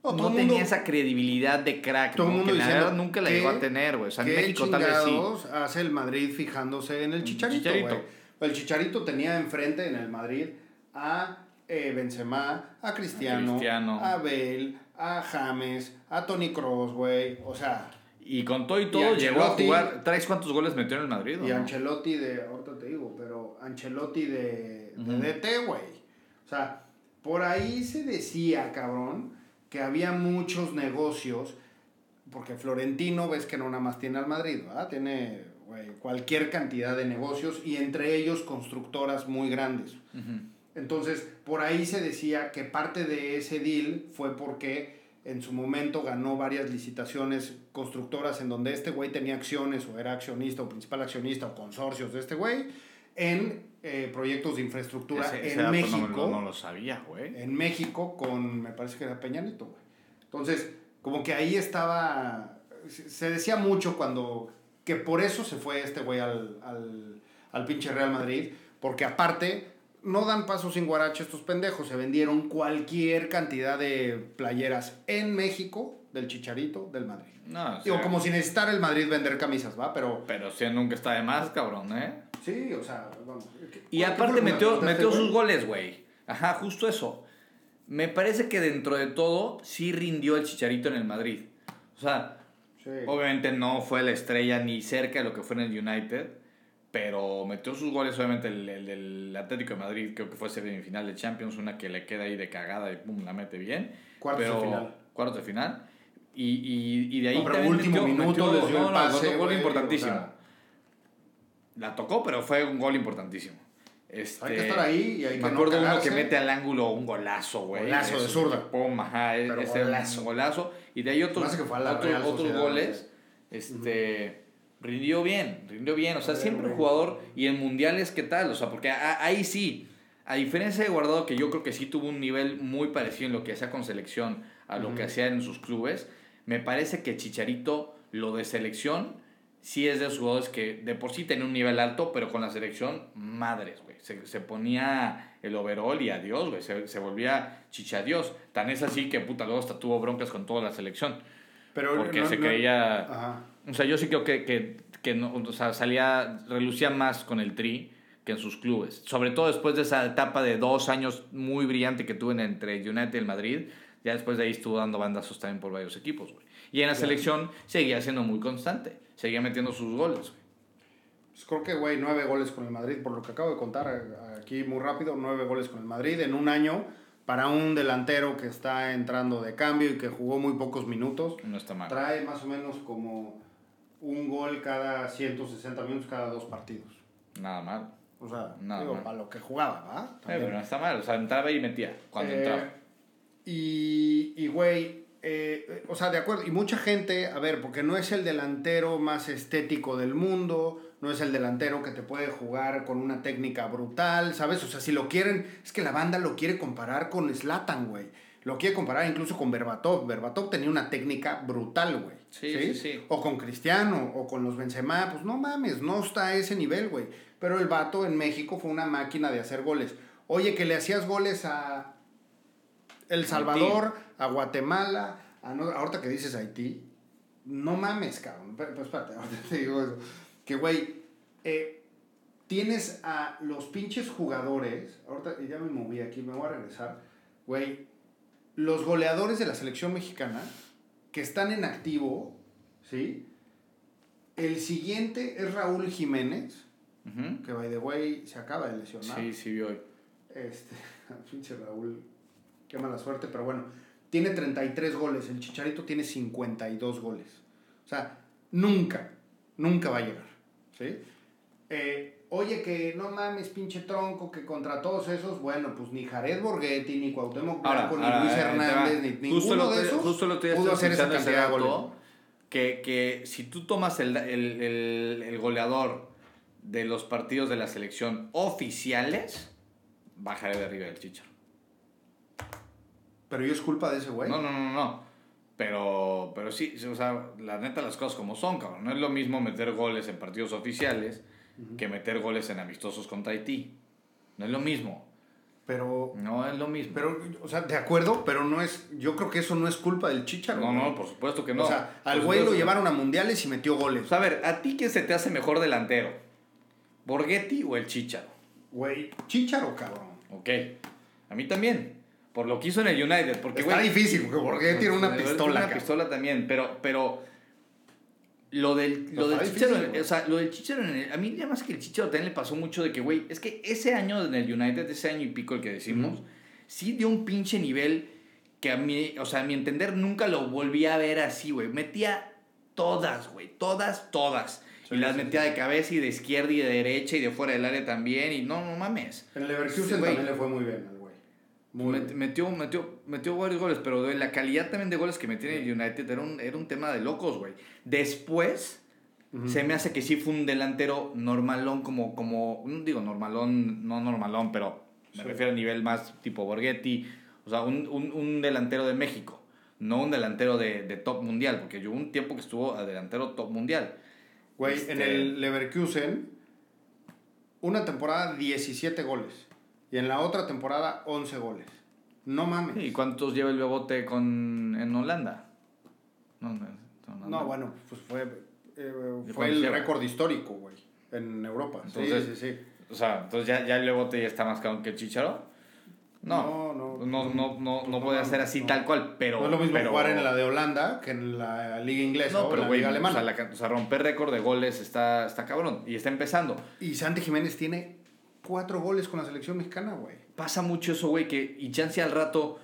no, tenía esa credibilidad de crack. Todo el mundo que la verdad nunca la llegó a tener, güey. O sea, en México tal vez sí. hace el Madrid fijándose en el Chicharito, güey. El Chicharito tenía enfrente en el Madrid a eh, Benzema, a Cristiano, a, Bale, a James, a Tony Kroos, güey. O sea... Y con todo y todo llegó a jugar. ¿Traes cuántos goles metió en el Madrid? Y Ancelotti de... Ahorita te digo, pero Ancelotti de, de DT, güey. O sea, por ahí se decía, cabrón que había muchos negocios, porque Florentino ves que no nada más tiene al Madrid, ¿verdad? Tiene cualquier cantidad de negocios y entre ellos constructoras muy grandes. Entonces, por ahí se decía que parte de ese deal fue porque en su momento ganó varias licitaciones constructoras en donde este güey tenía acciones o era accionista o principal accionista o consorcios de este güey en eh, proyectos de infraestructura Ese- ese en México. No, lo sabía, güey. En México con, me parece que era Peñanito, güey. Entonces, como que ahí estaba, se se decía mucho cuando, que por eso se fue este güey al, al, al pinche Real Madrid, porque aparte, no dan paso sin guarache estos pendejos, se vendieron cualquier cantidad de playeras en México del Chicharito del Madrid. No, o Digo, sea, como si necesitara el Madrid vender camisas, ¿va? Pero Pero sí, nunca está de más, cabrón, ¿eh? sí, o sea, vamos. Y ¿Qué aparte metió, me metió sus goles, güey. Ajá, justo eso. Me parece que dentro de todo sí rindió el Chicharito en el Madrid. O sea, Sí. obviamente no fue la estrella ni cerca de lo que fue en el United, pero metió sus goles, obviamente el, el del Atlético de Madrid, creo que fue semifinal de Champions, una que le queda ahí de cagada y pum, la mete bien. Cuartos de pero, final. Cuartos de final. Y, y, y de ahí No, pero último minuto les dio el no, no, pase, gol güey, importantísimo. o sea. La tocó, pero fue un gol importantísimo. Este, Hay que estar ahí y hay que Me no acuerdo uno cagarse. que mete al ángulo un golazo, güey. Golazo de zurda. Pum, ajá, ese golazo. golazo. Y de ahí otros, la otros, Sociedad, goles. Este. Rindió bien, rindió bien. O sea, siempre un jugador. Y en mundiales, ¿qué tal? O sea, porque a- ahí sí. A diferencia de Guardado, que yo creo que sí tuvo un nivel muy parecido en lo que hacía con selección a lo que hacía en sus clubes, me parece que Chicharito, lo de selección, sí es de esos jugadores que de por sí tenía un nivel alto, pero con la selección, madres, güey. Se, se ponía el overall y adiós, güey. Se, se volvía chichadios. Tan es así que, puta, luego hasta tuvo broncas con toda la selección. Pero Porque no- se no- creía... Ajá. O sea, yo sí creo que, que, que no, o sea, salía, relucía más con el Tri que en sus clubes. Sobre todo después de esa etapa de dos años muy brillante que tuve entre United y el Madrid. Ya después de ahí estuvo dando bandazos también por varios equipos, güey. Y en la selección seguía siendo muy constante. Seguía metiendo sus goles, güey. Pues creo que, güey, nueve goles con el Madrid, por lo que acabo de contar eh, aquí muy rápido, nueve goles con el Madrid en un año para un delantero que está entrando de cambio y que jugó muy pocos minutos. No está mal. Trae más o menos como un gol cada 160 minutos, cada dos partidos. Nada mal. O sea, Nada digo, mal. para lo que jugaba, ¿va? Eh, pero no está mal. O sea, entraba y metía cuando Eh, entraba. Y, y, güey, eh, o sea, de acuerdo. Y mucha gente, a ver, porque no es el delantero más estético del mundo, no es el delantero que te puede jugar con una técnica brutal, ¿sabes? O sea, si lo quieren, es que la banda lo quiere comparar con Slatan, güey. Lo quiere comparar incluso con Berbatov. Berbatov tenía una técnica brutal, güey. Sí, sí, sí. O con Cristiano, o con los Benzema. Pues no mames, no está a ese nivel, güey. Pero el vato en México fue una máquina de hacer goles. Oye, que le hacías goles a El Salvador, a Guatemala, a no- ahorita que dices Haití. No mames, cabrón. Pero espérate, ahorita te digo eso. Que, güey, eh, tienes a los pinches jugadores. Ahorita ya me moví aquí, me voy a regresar. Güey, los goleadores de la selección mexicana que están en activo, ¿sí? El siguiente es Raúl Jiménez, que by the way se acaba de lesionar. Sí, sí, vi hoy. Este, pinche Raúl, qué mala suerte, pero bueno, tiene 33 goles, el Chicharito tiene 52 goles. O sea, nunca, nunca va a llegar, ¿sí? Eh, oye, que no mames, pinche tronco, que contra todos esos, bueno, pues ni Jared Borghetti, ni Cuauhtémoc Blanco, ni Luis Hernández, ni justo ninguno lo de esos justo lo que pudo hacer esa cantidad de goles. que, que si tú tomas el, el, el, el goleador de los partidos de la selección oficiales, bajaré de arriba del chicharo. Pero yo es culpa de ese güey. No, no, no, no. Pero, pero sí, o sea, la neta las cosas como son, cabrón. No es lo mismo meter goles en partidos oficiales que meter goles en amistosos contra Haití. No es lo mismo. Pero, No es lo mismo. pero, o sea, de acuerdo, pero no es, yo creo que eso no es culpa del Chicharo. no, no, por supuesto que no. O sea, al güey lo llevaron a mundiales y metió goles. Pues a ver, ¿a ti quién se te hace mejor delantero? ¿Borghetti o el Chicharo? Güey, Chicharo, cabrón. Ok. A mí también. Por lo que hizo en el United. Porque, Está güey, difícil, porque tiene una Tiene pistola, Una cabrón. pistola también, pero, pero lo del, lo Está del difícil, Chicharo, güey. o sea, lo del Chicharo, en el- a mí ya más que el Chicharo también le pasó mucho de que, güey, es que ese año en el United, ese año y pico el que decimos, sí dio un pinche nivel que a mí, o sea, a mi entender nunca lo volví a ver así, güey. Metía todas, güey, todas, todas. Sí. y las metía de cabeza y de izquierda y de derecha y de fuera del área también. Y no, no mames. En el Leverkusen también le fue muy bien güey. Muy metió, metió, metió varios goles, pero la calidad también de goles que metía en el United era un, era un tema de locos, güey. Después, se me hace que sí fue un delantero normalón, como, como, digo normalón, no normalón, pero me Sí. refiero a nivel más tipo Borghetti, o sea, un, un, un delantero de México, no un delantero de, de top mundial, porque yo un tiempo que estuvo a delantero top mundial. Güey, Este- en el Leverkusen, una temporada 17 goles. Y en la otra temporada 11 goles. No mames. ¿Y cuántos lleva el Bebote con, en Holanda? No, no, Holanda. No, bueno, pues fue, eh, ¿De fue el récord histórico, güey, en Europa. Entonces- sí, sí, sí. O sea, entonces ya, ya el Bebote ya está más caro que el Chicharo. No, No, no, no. no, no, no, No, puede ser así tal cual, pero... no es lo mismo pero- jugar en la de Holanda que en la liga inglesa No, o pero la güey, liga o alemana. sea, la ca- o sea, romper récord de goles está, está cabrón y está empezando. Y Santi Jiménez tiene cuatro goles con la selección mexicana, güey. Pasa mucho eso, güey, que y chance al rato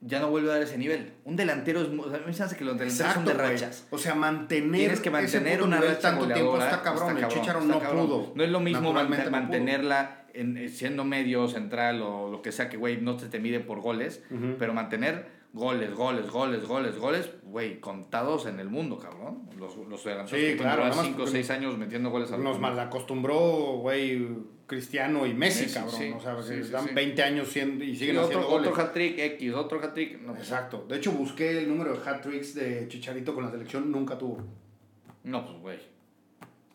ya no vuelve a dar ese nivel. Un delantero es... O sea, a mí me hace que los delanteros son de rachas. O sea, mantener Tienes que mantener una racha tanto tiempo está cabrón. el Chicharo está no cabrón. pudo. No es lo mismo no mantenerla en, eh, siendo medio central o lo que sea que, güey, no se te mide por goles, pero mantener goles, goles, goles, goles, goles, güey, contados en el mundo, cabrón. Los, los delanteros Sí, que claro, duran nada más 5 o 6 años metiendo goles al Nos malacostumbró, güey, Cristiano y Messi, Messi, cabrón. sí. o sea, Sí, que sí, dan sí. 20 años siendo, y siguen otro, haciendo goles. otro hat-trick X, otro hat-trick. No, Exacto. De hecho, busqué el número de hat-tricks de Chicharito con la selección, nunca tuvo. no pues, güey.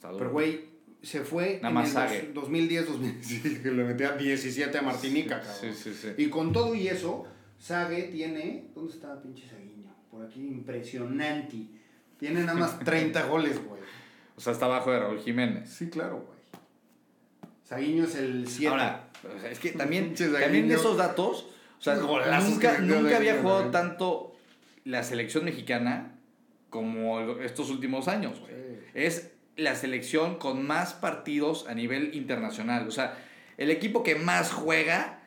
Pero, güey, se fue Nada en más el Sague. dos- 2010, 2000, que le metía 17 a Martinica, cabrón. Sí, sí, sí. Y con todo y eso, Sague tiene. ¿Dónde está pinche Saguiño? Por aquí, impresionante. Tiene nada más 30 goles, güey. O sea, está abajo de Raúl Jiménez. Sí, claro, güey. Saguiño es el 7. Ahora, sea, es que también, también esos datos, o sea, nunca, nunca había jugado tanto la selección mexicana como estos últimos años, güey. Sí. Es la selección con más partidos a nivel internacional. O sea, el equipo que más juega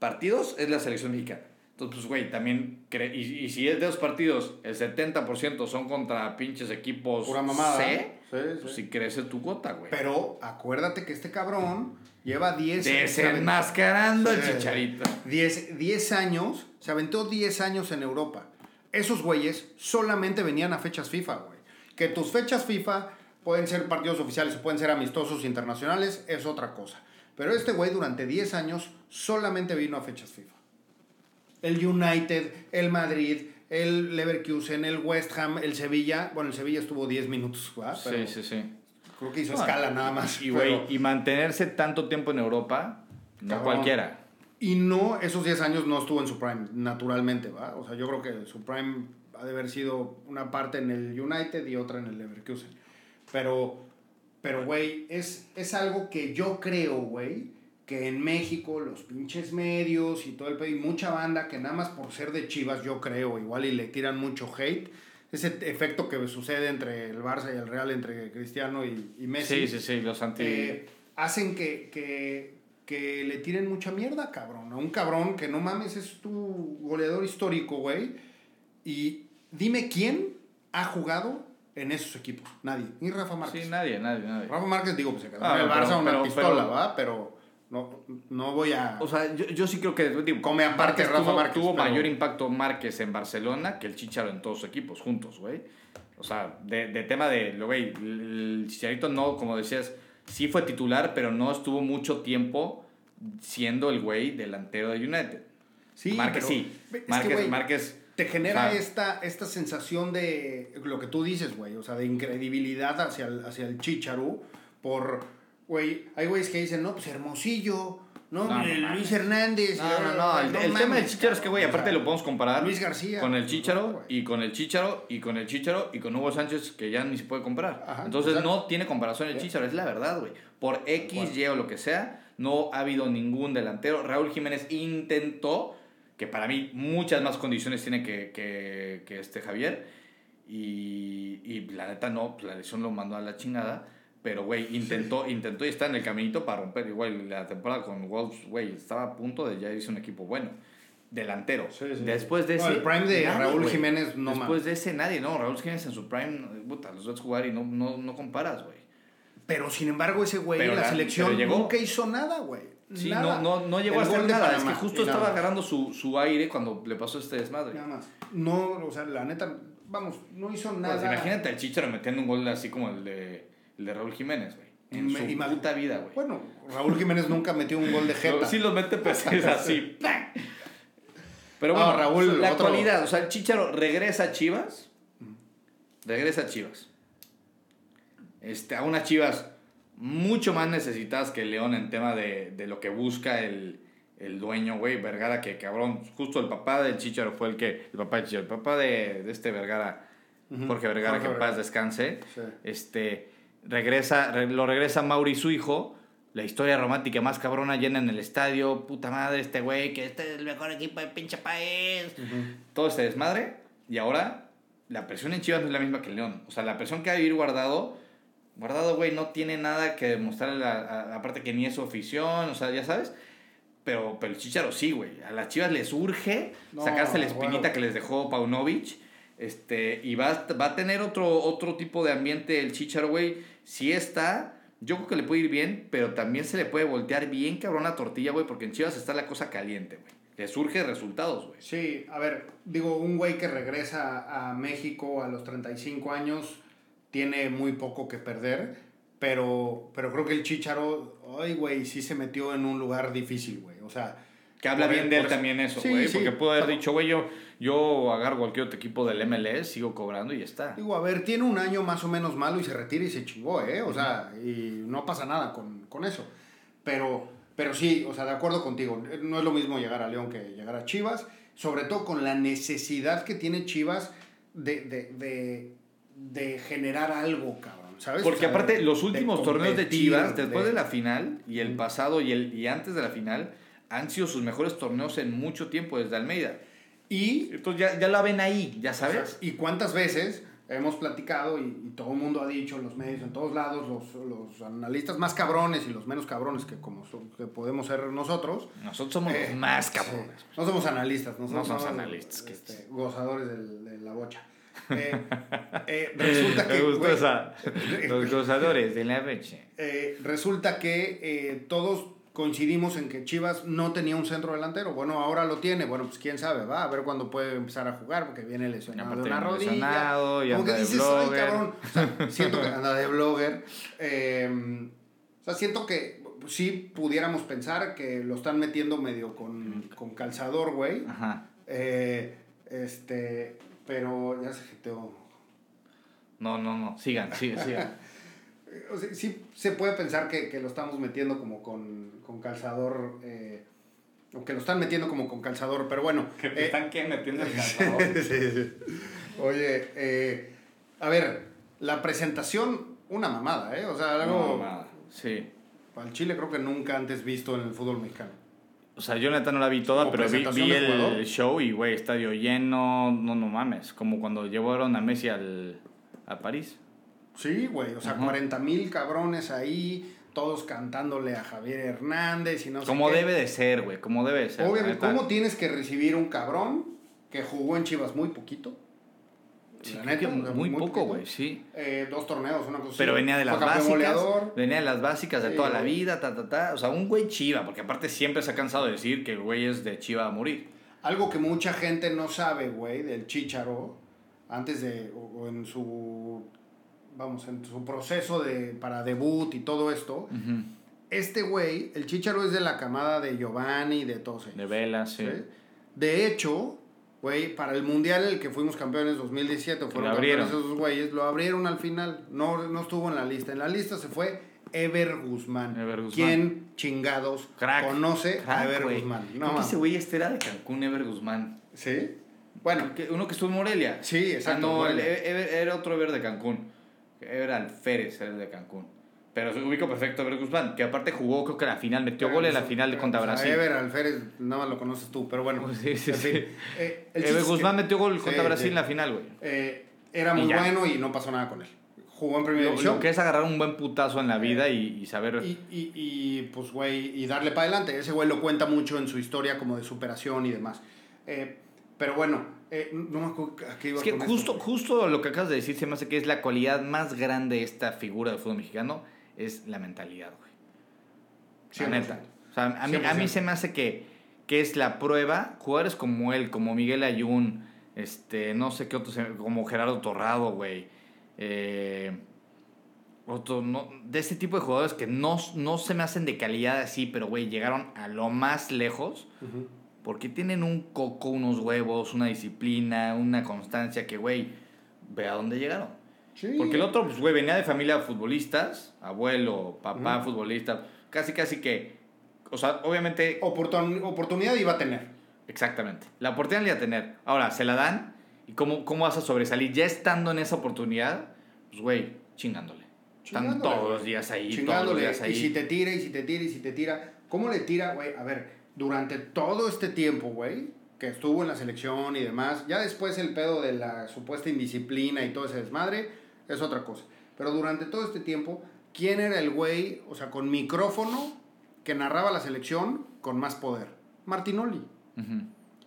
partidos es la selección mexicana. Entonces, pues, güey, también, cre- y, y si es de esos partidos, el 70% son contra pinches equipos Pura mamada. C, Sí, pues sí. sí crece tu cuota, güey. Pero acuérdate que este cabrón lleva 10 Desenmascarando el chicharito. 10, 10 años, se aventó 10 años en Europa. Esos güeyes solamente venían a fechas FIFA, güey. Que tus fechas FIFA pueden ser partidos oficiales o pueden ser amistosos internacionales, es otra cosa. Pero este güey durante 10 años solamente vino a fechas FIFA. El United, el Madrid, el Leverkusen, el West Ham, el Sevilla. Bueno, el Sevilla estuvo 10 minutos, ¿verdad? Pero Sí, sí, sí. Creo que hizo Bueno, escala nada más. Y, pero- güey, y mantenerse tanto tiempo en Europa, no Cabrón. cualquiera. Y no, esos 10 años no estuvo en su prime, naturalmente, ¿va? O sea, yo creo que su prime ha de haber sido una parte en el United y otra en el Leverkusen. Pero, pero, güey, es, es algo que yo creo, güey, que en México los pinches medios y todo el país, mucha banda que nada más por ser de Chivas, yo creo, igual y le tiran mucho hate. Ese efecto que sucede entre el Barça y el Real, entre Cristiano y, y Messi Sí, sí, sí, los anti... eh, hacen que, que, que le tiren mucha mierda, cabrón. A un cabrón que no mames es tu goleador histórico, güey. Y dime quién ha jugado en esos equipos. Nadie. Ni Rafa Márquez. sí, nadie, nadie, nadie. Rafa Márquez, digo, pues se quedó Ah, en el pero- Barça una pero- pistola, pero- ¿va? Pero no, no voy a... O sea, yo, yo sí creo que... Digo, Come aparte Márquez Rafa tuvo, Márquez, tuvo pero- mayor impacto Márquez en Barcelona que el Chicharo en todos sus equipos juntos, güey. O sea, de, de tema de... lo Güey, el Chicharito no, como decías, sí fue titular, pero no estuvo mucho tiempo siendo el güey delantero de United. sí, Márquez pero- sí. es que, Márquez, güey, Márquez... te genera o sea, esta, esta sensación de lo que tú dices, güey, o sea, de incredibilidad hacia el, hacia el Chicharu por, güey, hay güeyes que dicen, no, pues Hermosillo, no, No, no el mames. Luis Hernández. No, no, no. El, el tema del Chicharo es que, güey, aparte lo podemos comparar Luis García. con el Chicharo y con el Chicharo y con el Chicharo y con Hugo Sánchez que ya ni se puede comparar. Ajá, Entonces exacto. no tiene comparación el. Chicharo, es la verdad, güey. Por X. Y o lo que sea, no ha habido ningún delantero. Raúl Jiménez intentó, que para mí muchas más condiciones tiene que, que, que este Javier. Y, y la neta no, pues, la lesión lo mandó a la chingada. Pero, güey, intentó, intentó y está en el caminito para romper. Igual la temporada con Wolves, güey, estaba a punto de ya irse un equipo bueno. Delantero. Sí, sí. Después de No, ese. el prime de Raúl Jiménez, no Después de ese, nadie, no. Raúl Jiménez en su prime, puta, los ves jugar y no, no, no comparas, güey. Pero sin embargo, ese güey en la, la- selección llegó. nunca hizo nada, güey. Sí, Nada. no, no, no llegó El a hacer nada. Es que justo nada estaba agarrando su, su aire cuando le pasó este desmadre. Nada más. No, o sea, la neta, vamos, no hizo nada. Pues imagínate al Chicharo metiendo un gol así como el de, el de Raúl Jiménez, güey. En Me- su puta vida, güey. Bueno, Raúl Jiménez nunca metió un gol de jeta. Sí los mete, pues es así. Pero No, bueno, Raúl, la otro- actualidad, o sea, el Chicharo regresa a Chivas. Regresa a Chivas. Este, a unas Chivas mucho más necesitadas que el León en tema de, de lo que busca el, el dueño, güey. Vergara, que cabrón, justo el papá del Chicharo fue el que. El papá del Chicharo, el papá de, de este Vergara, Ujú. Jorge Vergara, Jorge que en paz descanse. Sí. Este, regresa, re- lo regresa Mauri, su hijo. La historia romántica más cabrona llena en el estadio. Puta madre, este güey, que este es el mejor equipo del pinche país. Todo ese desmadre. Y ahora, la presión en Chivas no es la misma que en León. O sea, la presión que ha de vivir guardado. Guardado, güey, no tiene nada que demostrarle. a- a- aparte que ni es su afición, o sea, ya sabes. Pero, pero el Chicharo sí, güey. A las Chivas les urge No, sacarse la espinita que les dejó Paunovic. Este, y va, va a tener otro, otro tipo de ambiente el Chicharo, güey. Si está, yo creo que le puede ir bien, pero también se le puede voltear bien cabrón la tortilla, güey, porque en Chivas está la cosa caliente, güey. Le surge resultados, güey. Sí, a ver, digo, un güey que regresa a México a los 35 años tiene muy poco que perder, pero, pero creo que el Chicharo, ay, güey, sí se metió en un lugar difícil, güey. O sea, Que habla bien de él también eso, güey. sí. porque pudo haber dicho, güey, yo, yo agarro cualquier otro equipo del MLS, sigo cobrando y ya está. Digo, a ver, tiene un año más o menos malo y se retira y se chingó, ¿eh? O sea, y no pasa nada con, con eso. Pero, pero sí, o sea, de acuerdo contigo. No es lo mismo llegar a León que llegar a Chivas. Sobre todo con la necesidad que tiene Chivas de, de, de, de generar algo, cabrón. ¿Sabes? Porque O sea, aparte, los últimos torneos de Chivas, después de... de- la final, y el pasado y, el, y antes de la final, han sido sus mejores torneos en mucho tiempo desde Almeida. Y Entonces ya, ya la ven ahí, ya sabes. ¿Y cuántas veces hemos platicado y, y todo el mundo ha dicho los medios, en todos lados, los, los analistas más cabrones y los menos cabrones que, como son- que podemos ser nosotros? Nosotros somos eh, los más cabrones. sí, no somos analistas, nosotros No somos analistas, que- este, gozadores del- de la bocha. Eh, eh, resulta que... Güey, esa. Los gozadores de la leche. eh, resulta que eh, todos coincidimos en que Chivas no tenía un centro delantero. Bueno, ahora lo tiene. Bueno, pues quién sabe, va a ver cuándo puede empezar a jugar porque viene lesionado de una rodilla. lesionado y Como anda que de dices, ay, blogger". cabrón. O sea, siento que anda de blogger. Eh, o sea, siento que sí pudiéramos pensar que lo están metiendo medio con, con calzador, güey. Ajá. Eh, este, pero ya se jeteó. No, no, no. Sigan, sigan, sigan. O sea, sí se puede pensar que, que lo estamos metiendo como con, con calzador, eh, o que lo están metiendo como con calzador, pero bueno. eh, qué metiendo el sí, sí. Oye, eh, a ver, la presentación, una mamada, ¿eh? O sea, algo Sí. al Chile creo que nunca antes visto en el fútbol mexicano. O sea, yo neta no la vi toda, Como pero vi, vi jugador. el show y, güey, estadio lleno, no, no mames. Como cuando llevaron a Messi al, a París. Sí, güey, o sea, Ajá. 40 mil cabrones ahí, todos cantándole a Javier Hernández y no sé Como debe de ser, güey, como debe de ser. Obviamente. ¿cómo tienes que recibir un cabrón que jugó en Chivas muy poquito? Sí, La neta, muy, poco, güey, sí. Eh, dos torneos, una cosa Pero así. venía de las básicas. goleador. Venía de las básicas de Sí, toda la vida, ta, ta, ta. O sea, un güey chiva, porque aparte siempre se ha cansado de decir que el güey es de chiva a morir. Algo que mucha gente no sabe, güey, del Chicharo, antes de, o, o en su, vamos, en su proceso de, para debut y todo esto, este güey, el Chicharo es de la camada de Giovanni, de todos ellos. De velas, sí. ¿sí? De hecho, güey, para el mundial el que fuimos campeones 2017, fueron campeones esos güeyes, lo abrieron al final, no, no estuvo en la lista. En la lista se fue Ever Guzmán. Ever Guzmán. ¿Quién chingados Crack. conoce a Ever. Guzmán? No, ese güey este era de Cancún, Ever Guzmán. ¿Sí? Bueno, Uno que estuvo en Morelia. Sí, exacto, Ah, no, el- Morelia. Ever- era otro Ever de Cancún. Ever Alférez era el de Cancún. Pero se ubico perfecto a Ever Guzmán, que aparte jugó, creo que la final, metió gol en la final de contra O sea, Brasil. Ever Alférez, nada más lo conoces tú, pero bueno. Sí, sí, en sí. fin. Eh, el chiste Ever es que, Guzmán metió gol contra Brasil en la final, güey. eh, era muy bueno y no pasó nada con él. Jugó en primera división. lo que es agarrar un buen putazo en la vida y, y saber... Y, y, y, pues, güey, y darle para adelante. Ese güey lo cuenta mucho en su historia como de superación y demás. Eh, pero bueno, eh, no me acuerdo a qué iba Es que con justo, esto. justo lo que acabas de decir se me hace que es la cualidad más grande de esta figura del fútbol mexicano, es la mentalidad, güey. La 100%. neta. O sea, a mí, a mí 100%. se me hace que, que es la prueba, jugadores como él, como Miguel Ayun, este, no sé qué otros, como Gerardo Torrado, güey. Eh, otro, no, de este tipo de jugadores que no, no se me hacen de calidad así, pero, güey, llegaron a lo más lejos Ujú. Porque tienen un coco, unos huevos, una disciplina, una constancia que, güey, ve a dónde llegaron. Sí. Porque el otro, pues, güey, venía de familia de futbolistas, abuelo, papá, futbolista, casi, casi que, o sea, obviamente, Oportun- oportunidad iba a tener. exactamente, la oportunidad la iba a tener. Ahora, se la dan, ¿y cómo, cómo vas a sobresalir? Ya estando en esa oportunidad, pues, güey, chingándole. Están Chingándole, todos los días ahí, todos los Chingándole. días ahí. Y si te tira, y si te tira, y si te tira. ¿Cómo le tira, güey? A ver, durante todo este tiempo, güey, que estuvo en la selección y demás, ya después el pedo de la supuesta indisciplina y todo ese desmadre es otra cosa. Pero durante todo este tiempo, ¿quién era el güey, o sea, con micrófono, que narraba la selección con más poder? Martinoli.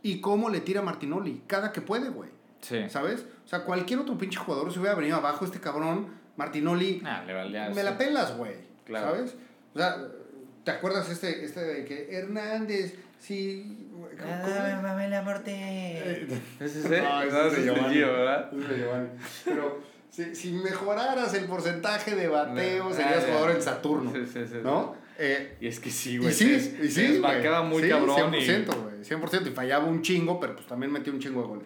¿Y cómo le tira Martinoli? Cada que puede, güey. Sí. ¿Sabes? O sea, cualquier otro pinche jugador se hubiera venido abajo, este cabrón, Martinoli, Ah, le valía. me la pelas, güey. Claro. ¿Sabes? O sea, ¿te acuerdas este, este de que Hernández, sí. mame la muerte. ¿Ese es No, ese No, es ese de es de Giovanni. Gio, ¿verdad? Ese es de Giovanni. Pero si, si mejoraras el porcentaje de bateo, Ah, serías ya. jugador en Saturno. Sí, sí, sí. ¿no? Eh, Y es que sí, y güey. sí, se- y sí, desmarcaba güey. muy Sí, cabrón. 100%, güey, 100%. Y fallaba un chingo, pero pues también metió un chingo de goles.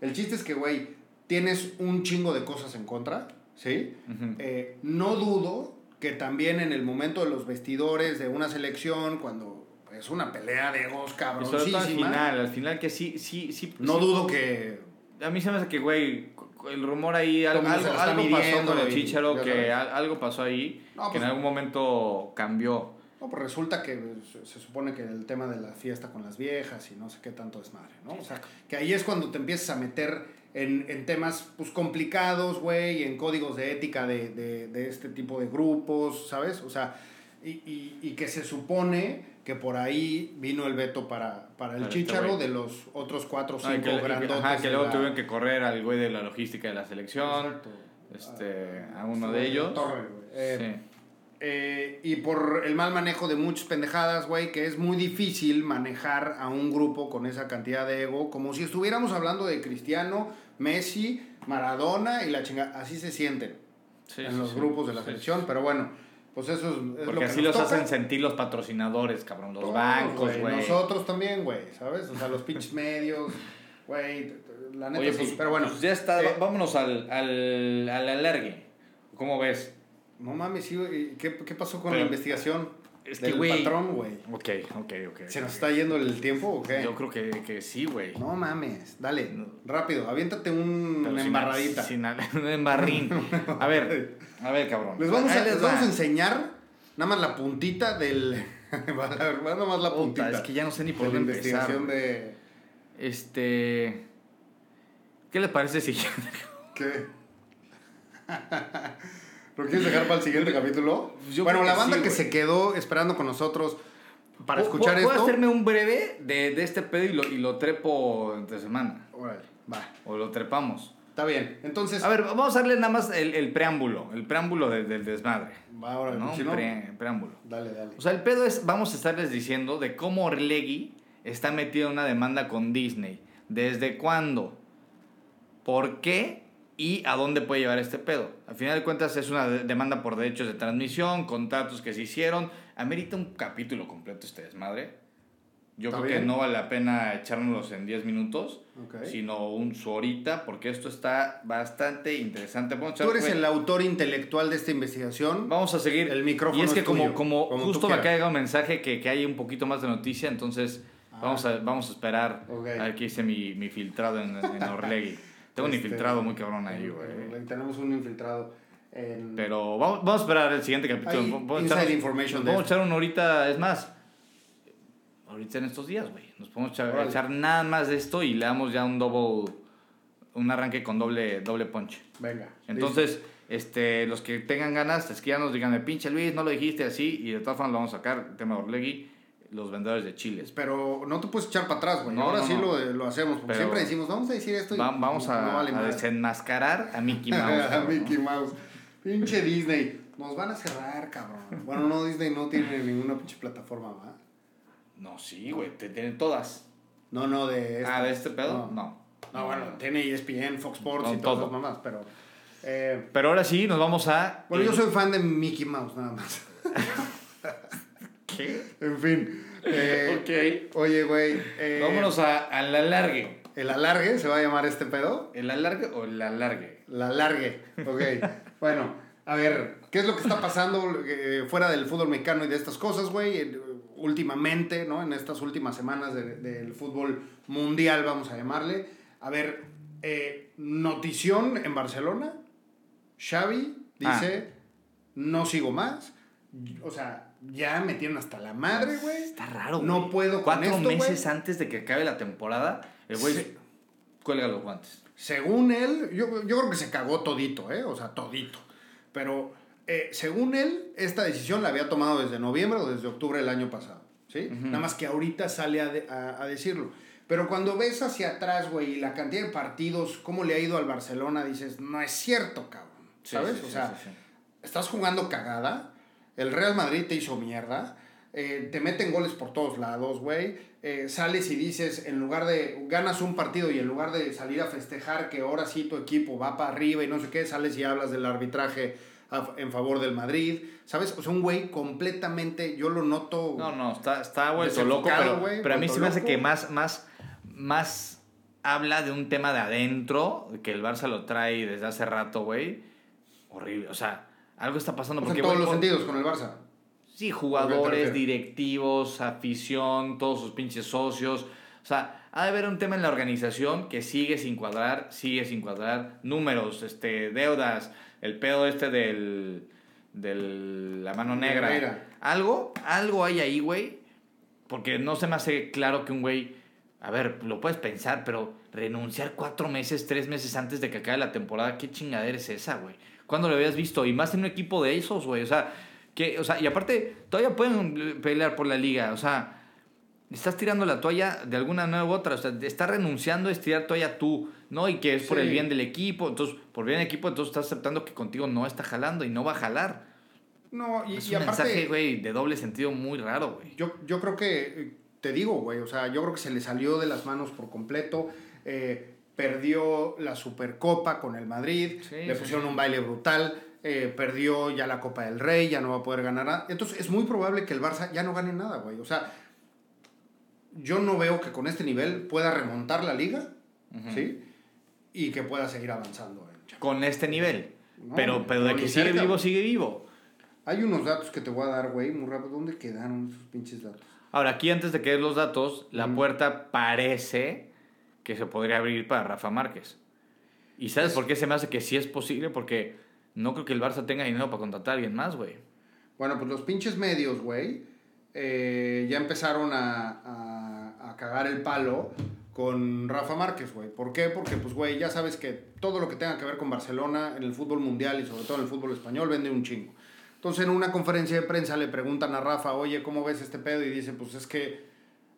El chiste es que, güey, tienes un chingo de cosas en contra, ¿sí? Y... Eh, no dudo que también en el momento de los vestidores de una selección, cuando es una pelea de egos todo al cabroncísima, final, al final que sí, sí, sí. no sí. dudo que... A mí se me hace que, güey, el rumor ahí, algo, algo, algo pasó con el Chicharo, que algo pasó ahí, No, que pues- en algún momento cambió. No, pues resulta que se- se supone que el tema de la fiesta con las viejas y no sé qué tanto desmadre, ¿no? O sea, que ahí es cuando te empiezas a meter en, en temas pues complicados, güey, en códigos de ética de, de, de este tipo de grupos, ¿sabes? O sea, y, y, y que se supone que por ahí vino el veto para, para el este Chícharo güey. de los otros cuatro o Ah, y cinco y grandotes. ajá, que luego la- tuvieron que correr al güey de la logística de la selección, Exacto. este, a uno de ellos. Torre. Eh, Sí. Eh, y por el mal manejo de muchas pendejadas, güey, que es muy difícil manejar a un grupo con esa cantidad de ego, como si estuviéramos hablando de Cristiano, Messi, Maradona y la chingada. Así se sienten Sí, en sí, los sí. grupos de la selección, pero bueno, pues eso es, es lo Porque que así nos los toca. hacen sentir los patrocinadores, cabrón, los Todos, bancos, güey. Nosotros también, güey, ¿sabes? O sea, los pinches medios, güey, la neta Oye, sí, pues, pero bueno. pues ya está, eh, vámonos al, al, al alargue. ¿Cómo ves? No mames, sí, güey, ¿qué, qué pasó con Pero- la investigación Es que, del güey. patrón, güey? Ok, ok, ok. ¿Se nos está yendo el tiempo o qué? Yo creo que, que sí, güey. No mames, dale, rápido, aviéntate un, Pero una sin- embarradita. sin- un embarrín. A ver, a ver, cabrón. Les vamos, a, les les va. vamos a enseñar nada más la puntita del... nada más la Puta, puntita. es que ya no sé ni por dónde empezar. investigación de... Este. ¿Qué les parece si ¿Qué? ¿Lo quieres dejar para el siguiente capítulo? Yo bueno, la banda sí, que se quedó esperando con nosotros para ¿Puedo- escuchar ¿Puedo esto... hacerme un breve de, de este pedo y lo, y lo trepo entre semana? Órale, va, O lo trepamos. está bien. Entonces, A ver, vamos a darle nada más el, el preámbulo. El preámbulo de- del desmadre. va ahora, ¿no? si no, pre- preámbulo. dale, dale. O sea, el pedo es, vamos a estarles diciendo de cómo Orlegui está metido en una demanda con Disney. ¿Desde cuándo? ¿Por qué? ¿Y a dónde puede llevar este pedo? Al final de cuentas es una de- demanda por derechos de transmisión, contratos que se hicieron. Amerita un capítulo completo este desmadre. Yo creo que bien. no vale la pena echárnoslos en 10 minutos, Ok. sino un su horita, porque esto está bastante interesante. Echar- Tú eres el autor intelectual de esta investigación. Vamos a seguir. El micrófono Y es que es como, como, como justo me de llegar un mensaje que, que hay un poquito más de noticia, entonces Ah. vamos, a, vamos a esperar Ok. a ver qué hice mi, mi filtrado en, en Orlegui. Tengo un Este, infiltrado muy cabrón ahí, güey. Tenemos un infiltrado en... Pero vamos, vamos a esperar el siguiente capítulo. Vamos a inside echar- information nos Vamos a echar una horita, es más, ahorita en estos días, güey. Nos podemos echar, nada más de esto y le damos ya un double, un arranque con doble, doble punch. Venga. Entonces, este, los que tengan ganas, escríbanos, díganme, pinche Luis, no lo dijiste así, y de todas formas lo vamos a sacar, el tema de Orlegui, los vendedores de chiles. Pero no te puedes echar para atrás, güey. No, Ahora no, sí no. Lo, lo hacemos. Porque siempre decimos, vamos a decir esto y Va- vamos a, vale desenmascarar a Mickey Mouse. a Mickey. Mouse. Pinche Disney. Nos van a cerrar, cabrón. Bueno, no, Disney no tiene ninguna pinche plataforma, ¿va? No, sí, güey, te tienen todas. No, no, de Ah, ¿de este pedo? No. No. No, bueno, tiene ESPN, Fox Sports y todas las mamás, pero... eh, Pero ahora sí, nos vamos a... bueno, yo soy fan de Mickey Mouse, nada más. ¿Qué? En fin. eh, Ok. Oye, güey. eh, Vámonos a, al alargue. ¿El alargue se va a llamar este pedo? ¿El alargue o el alargue? La alargue. Ok. bueno, a ver, ¿qué es lo que está pasando eh, fuera del fútbol mexicano y de estas cosas, güey? Últimamente, ¿no? En estas últimas semanas de- del fútbol mundial, vamos a llamarle. A ver, eh, notición en Barcelona. Xavi dice, no sigo más. O sea, ya me tienen hasta la madre, güey. Está raro, No puedo con Cuatro esto, meses antes de que acabe la temporada, el güey Sí. cuelga los guantes. Según él, yo, yo creo que se cagó todito, ¿eh? O sea, todito. Pero eh, según él, esta decisión la había tomado desde noviembre o desde octubre del año pasado, ¿sí? Nada más que ahorita sale a, de- a- a decirlo. Pero cuando ves hacia atrás, güey, y la cantidad de partidos, cómo le ha ido al Barcelona, dices, no es cierto, cabrón. ¿Sabes? sí, o sea, sí. estás jugando cagada, el Real Madrid te hizo mierda, eh, te meten goles por todos lados, güey, eh, sales y dices, en lugar de, ganas un partido y en lugar de salir a festejar que ahora sí tu equipo va para arriba y no sé qué, sales y hablas del arbitraje a- en favor del Madrid, ¿sabes? O sea, un güey completamente, yo lo noto... No, no, está, está vuelto loco, pero, pero a mí se me hace que más, más, más habla de un tema de adentro, que el Barça lo trae desde hace rato, güey. Horrible, o sea, algo está pasando. o Porque, en todos los sentidos con el Barça. Sí, ¿A qué jugadores, directivos, afición, todos sus pinches socios. O sea, ha de haber un tema en la organización que sigue sin cuadrar, sigue sin cuadrar. Números, este, deudas, el pedo este del, del la mano negra. Negreira. Algo, algo hay ahí, güey. Porque no se me hace claro que un güey, a ver, lo puedes pensar, pero renunciar cuatro meses, tres meses antes de que acabe la temporada, ¿qué chingadera es esa, güey? ¿Cuándo lo habías visto? Y más en un equipo de esos, güey. O sea, que, o sea, y aparte, todavía pueden pelear por la liga. O sea, estás tirando la toalla de alguna manera u otra. O sea, estás renunciando a estirar toalla tú, ¿no? Y que es por Sí. el bien del equipo. Entonces, por bien del equipo, entonces estás aceptando que contigo no está jalando y no va a jalar. No, y, es y un aparte... mensaje, güey, de doble sentido muy raro, güey. Yo, yo creo que, eh, te digo, güey, o sea, yo creo que se le salió de las manos por completo. eh, perdió la Supercopa con el Madrid, Sí, le pusieron sí. un baile brutal, eh, perdió ya la Copa del Rey, ya no va a poder ganar nada. Entonces es muy probable que el Barça ya no gane nada, güey. O sea, yo no veo que con este nivel pueda remontar la liga. ¿sí? Y que pueda seguir avanzando. en. Con este nivel. No, pero, pero de que sigue vivo, sigue vivo. Hay unos datos que te voy a dar, güey, muy rápido. ¿Dónde quedaron esos pinches datos? Ahora, aquí antes de que des los datos, la Ujú. puerta parece que se podría abrir para Rafa Márquez. ¿Y sabes Es- por qué se me hace que sí es posible? Porque no creo que el Barça tenga dinero para contratar a alguien más, güey. Bueno, pues los pinches medios, güey, eh, ya empezaron a, a, a cagar el palo con Rafa Márquez, güey. ¿Por qué? Porque, pues, güey, ya sabes que todo lo que tenga que ver con Barcelona en el fútbol mundial y sobre todo en el fútbol español vende un chingo. Entonces, en una conferencia de prensa le preguntan a Rafa, oye, ¿cómo ves este pedo? Y dice, pues es que,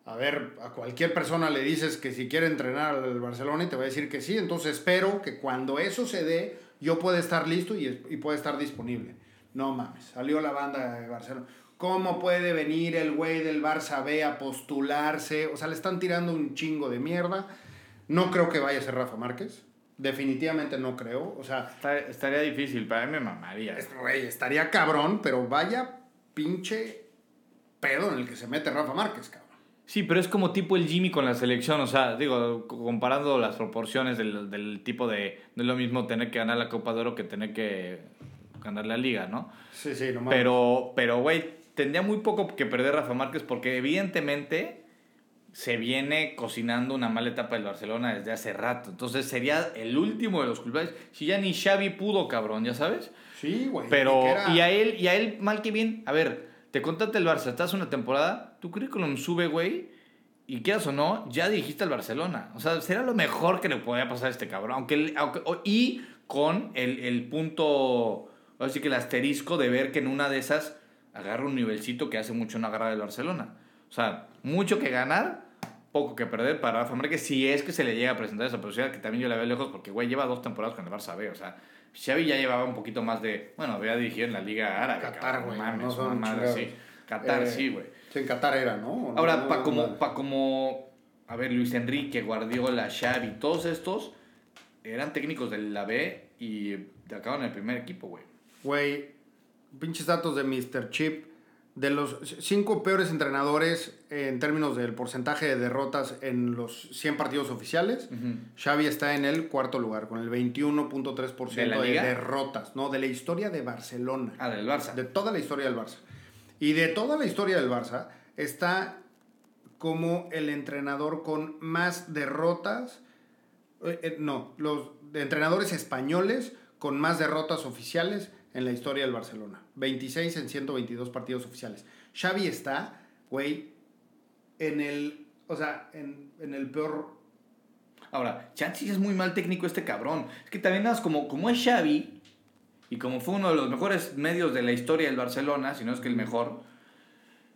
a ver, a cualquier persona le dices que si quiere entrenar al Barcelona y te va a decir que sí. Entonces, espero que cuando eso se dé, yo pueda estar listo y, y pueda estar disponible. No mames, salió la banda de Barcelona. ¿Cómo puede venir el güey del Barça B a postularse? O sea, le están tirando un chingo de mierda. No creo que vaya a ser Rafa Márquez. Definitivamente no creo. O sea, estaría difícil, para mí me mamaría. güey, estaría cabrón, pero vaya pinche pedo en el que se mete Rafa Márquez, cabrón. Sí, pero es como tipo el Jimmy con la selección, o sea, digo, co- comparando las proporciones del, del tipo de... No es lo mismo tener que ganar la Copa de Oro que tener que ganar la Liga, ¿no? Sí, sí, no mames. Pero, pero, güey, tendría muy poco que perder Rafa Márquez porque evidentemente se viene cocinando una mala etapa del Barcelona desde hace rato. Entonces sería el último de los culpables. Si ya ni Xavi pudo, cabrón, ya sabes. Sí, güey. Pero, y a él, y a él, mal que bien, a ver, te contaste el Barça, estás una temporada, tu currículum sube, güey, y quieras o no, ya dirigiste al Barcelona. O sea, será lo mejor que le podía pasar a este cabrón. Aunque, aunque- y con el, el punto, así que el asterisco de ver que en una de esas agarra un nivelcito que hace mucho no agarrar el Barcelona. O sea, mucho que ganar, poco que perder para Rafa Márquez, si es que se le llega a presentar esa posibilidad, que también yo la veo lejos, porque, güey, lleva dos temporadas con el Barça B, o sea, Xavi ya llevaba un poquito más de. Bueno, había dirigido en la Liga Árabe. Qatar, güey, No mames, una madre así. Qatar, Eh, sí, güey. Sí, en Qatar era, ¿no? Ahora, No, para como, pa como. A ver, Luis Enrique, Guardiola, Xavi, todos estos eran técnicos de la B y acaban en el primer equipo, güey. Güey, pinches datos de Mr. Chip. De los cinco peores entrenadores en términos del porcentaje de derrotas en los 100 partidos oficiales, Xavi está en el cuarto lugar, con el 21.3% ¿De de, derrotas. No, de la historia de Barcelona. Ah, del Barça. De toda la historia del Barça. Y de toda la historia del Barça está como el entrenador con más derrotas. eh, eh, no, los entrenadores españoles con más derrotas oficiales en la historia del Barcelona. 26 en 122 partidos oficiales. Xavi está, güey, en el, o sea, en, en el peor... Ahora, Chansi es muy mal técnico este cabrón. Es que también nada como, como es Xavi y como fue uno de los mejores medios de la historia del Barcelona, si no es que el mejor,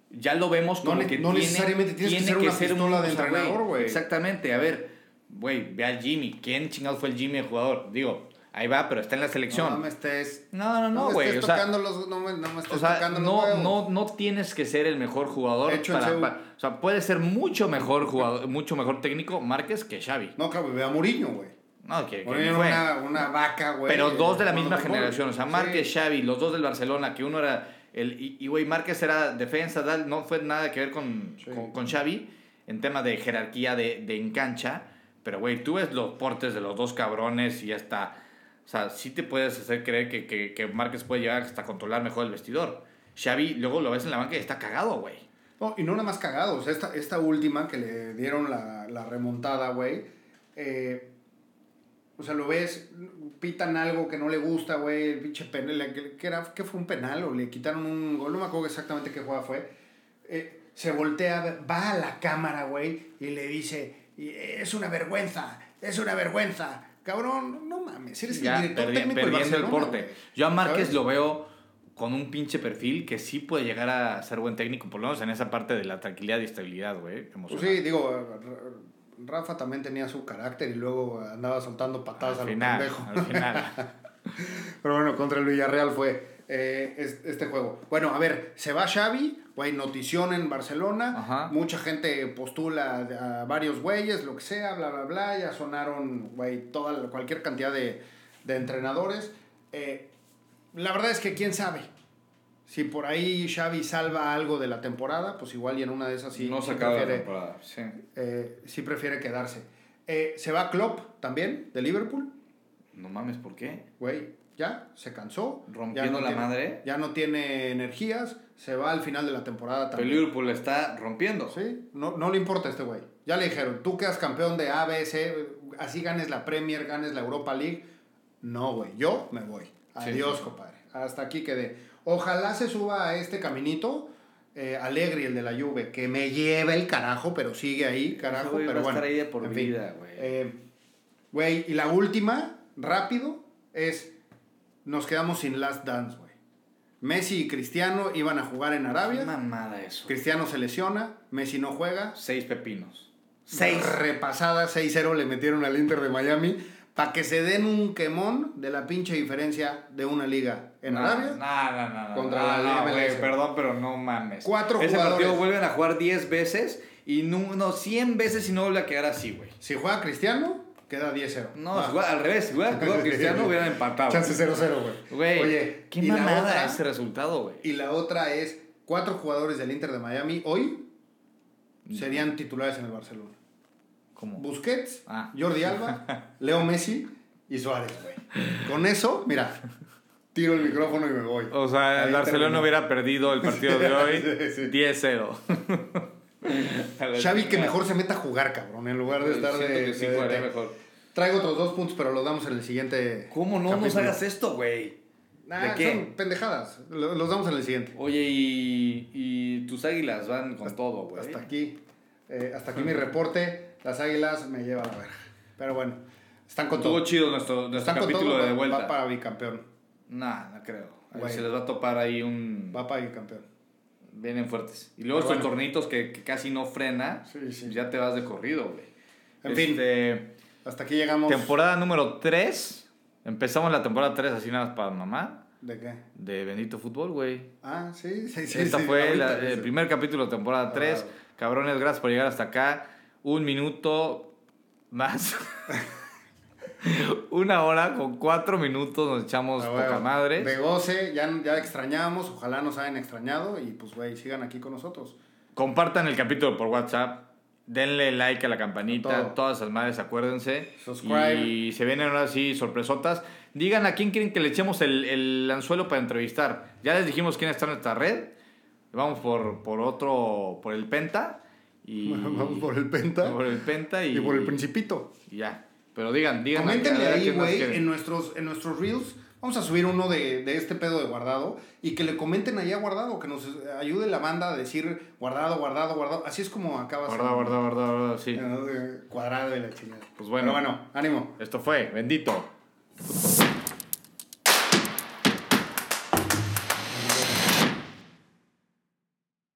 ya lo vemos No como ne- que no tiene, necesariamente tienes que ser una pistola de o sea, entrenador, güey. Exactamente, a ver, güey, ve al Jimmy. ¿Quién chingado fue el Jimmy el jugador? Digo, ahí va, pero está en la selección. No me estés... No, no, No, no, güey. o sea, tocando los... No me, no me estés o sea, tocando los no, huevos. no, no tienes que ser el mejor jugador. Hecho en para, Seúl. para- o sea, puede ser mucho mejor jugador, mucho mejor técnico Márquez que Xavi. No, claro, ve a Mourinho, güey. No, que, que fue. una, una vaca, güey. Pero dos de la misma generación, o sea. Márquez, Sí. Xavi, los dos del Barcelona, que uno era el y güey, Márquez era defensa, tal, no fue nada que ver con, Sí. con, con Xavi en tema de jerarquía de, de en cancha, pero güey, tú ves los portes de los dos cabrones y hasta, o sea, sí te puedes hacer creer que, que, que Márquez puede llegar hasta controlar mejor el vestidor. Xavi, luego lo ves en la banca y está cagado, güey. No, y no nada más cagados. Esta, esta última que le dieron la, la remontada, güey. eh, o sea, lo ves, pitan algo que no le gusta, güey. El pinche penal. que- que era, ¿Qué fue un penal? O le quitaron un gol. No me acuerdo exactamente qué jugada fue. Eh, se voltea, va a la cámara, güey. Y le dice: "Y Es una vergüenza, es una vergüenza. Cabrón, no mames. Eres Ya el director perdi- técnico perdiendo el porte. Yo a Márquez lo veo con un pinche perfil que sí puede llegar a ser buen técnico, por lo menos en esa parte de la tranquilidad y estabilidad, güey. Pues sí, digo, Rafa también tenía su carácter y luego andaba soltando patadas al a final, al final. Pero bueno, contra el Villarreal fue eh, es- este juego. Bueno, a ver, se va Xavi, güey, notición en Barcelona. Ajá. Mucha gente postula a varios güeyes, lo que sea, bla, bla, bla. Ya sonaron, güey, toda, cualquier cantidad de, de entrenadores. Eh, la verdad es que quién sabe. Si por ahí Xavi salva algo de la temporada, pues igual y en una de esas sí, no sí acaba la prefiere- temporada. Sí. eh, sí prefiere quedarse. Eh, se va Klopp también, de Liverpool. No mames, ¿por qué? Güey, ya, se cansó. Rompiendo no la tiene- madre. Ya no tiene energías. Se va al final de la temporada Pero también. Liverpool está rompiendo. Sí, no, no le importa a este güey. Ya le dijeron, tú quedas campeón de A, B, C, así ganes la Premier, ganes la Europa League. No, güey, yo me voy. Sí, Adiós, sí. compadre. Hasta aquí quedé. Ojalá se suba a este caminito. Eh, Alegri, el de la Juve, que me lleva el carajo, pero sigue ahí, carajo. pero bueno, ahí de por en vida, güey. Eh, y la última, rápido, es nos quedamos sin Last Dance, güey. Messi y Cristiano iban a jugar en Qué Arabia. mamada eso. Cristiano se lesiona, Messi no juega. Seis pepinos. Seis repasadas, 6-0 le metieron al Inter de Miami para que se den un quemón de la pinche diferencia de una liga en no, Arabia. No, no, no. no, Contra no, la MLS. güey, perdón, pero no mames. Cuatro Ese jugadores. partido vuelven a jugar 10 veces y no, no 100 veces y no vuelve a quedar así, güey. Si juega Cristiano, queda 10-0. No, si juega- al revés, si juega juega Cristiano hubieran empatado. Chance 0-0, güey. Oye, qué mamada ese resultado, güey. Y la otra es, cuatro jugadores del Inter de Miami hoy serían titulares en el Barcelona. ¿Cómo? Busquets, Ah. Jordi Alba, Leo Messi y Suárez, güey. Con eso, mira, tiro el micrófono y me voy. O sea, Ahí el Barcelona terminó. hubiera perdido el partido de hoy Sí, sí. 10-0. Xavi que mejor se meta a jugar, cabrón, en lugar de estar Siento de... que sí de- de- mejor. Traigo otros dos puntos, pero los damos en el siguiente ¿Cómo no nos capítulo. hagas esto, güey? Nah, ¿De qué? Son pendejadas. Lo- Los damos en el siguiente. Oye, y, y tus águilas van con todo, güey. Hasta aquí. eh, hasta aquí mi reporte. Las águilas me llevan a verga. Pero bueno, están con Estuvo todo. chido nuestro, nuestro Están con capítulo todo. de va- vuelta. Va para bicampeón. Nah, no creo. Se les va a topar ahí un... Va para bicampeón. Vienen fuertes. Y luego Pero estos bueno. tornitos que, que casi no frena, Sí, sí. ya te vas de corrido, güey. En fin. Este, Hasta aquí llegamos. Temporada número 3 Empezamos la temporada 3 así nada más para mamá. ¿De qué? De Bendito Fútbol, güey. Ah, sí, sí, sí. Esta sí, fue la- el primer capítulo de temporada 3. Ah. Cabrones, gracias por llegar hasta acá. Un minuto más. Una hora con cuatro minutos nos echamos Ah, poca madre. De goce, ya, ya extrañamos, ojalá nos hayan extrañado y pues, güey, sigan aquí con nosotros. Compartan el capítulo por WhatsApp. Denle like a la campanita. Todo. Todas esas madres, acuérdense. Subscribe. Y se vienen ahora sí sorpresotas. Digan a quién quieren que le echemos el, el anzuelo para entrevistar. Ya les dijimos quién está en nuestra red. Vamos por, por otro, por el Penta. Y, Vamos por el Penta por el Penta y, y por el Principito. y ya. Pero digan, digan. Coméntenle ahí, güey, en nuestros, en nuestros reels. Vamos a subir uno de, de este pedo de guardado y que le comenten ahí a guardado, que nos ayude la banda a decir guardado, guardado, guardado. Así es como acabas. Guarda, guarda, guarda, guarda, sí. Cuadrado y la chingada. Pues bueno. Pero bueno, ánimo. Esto fue, bendito.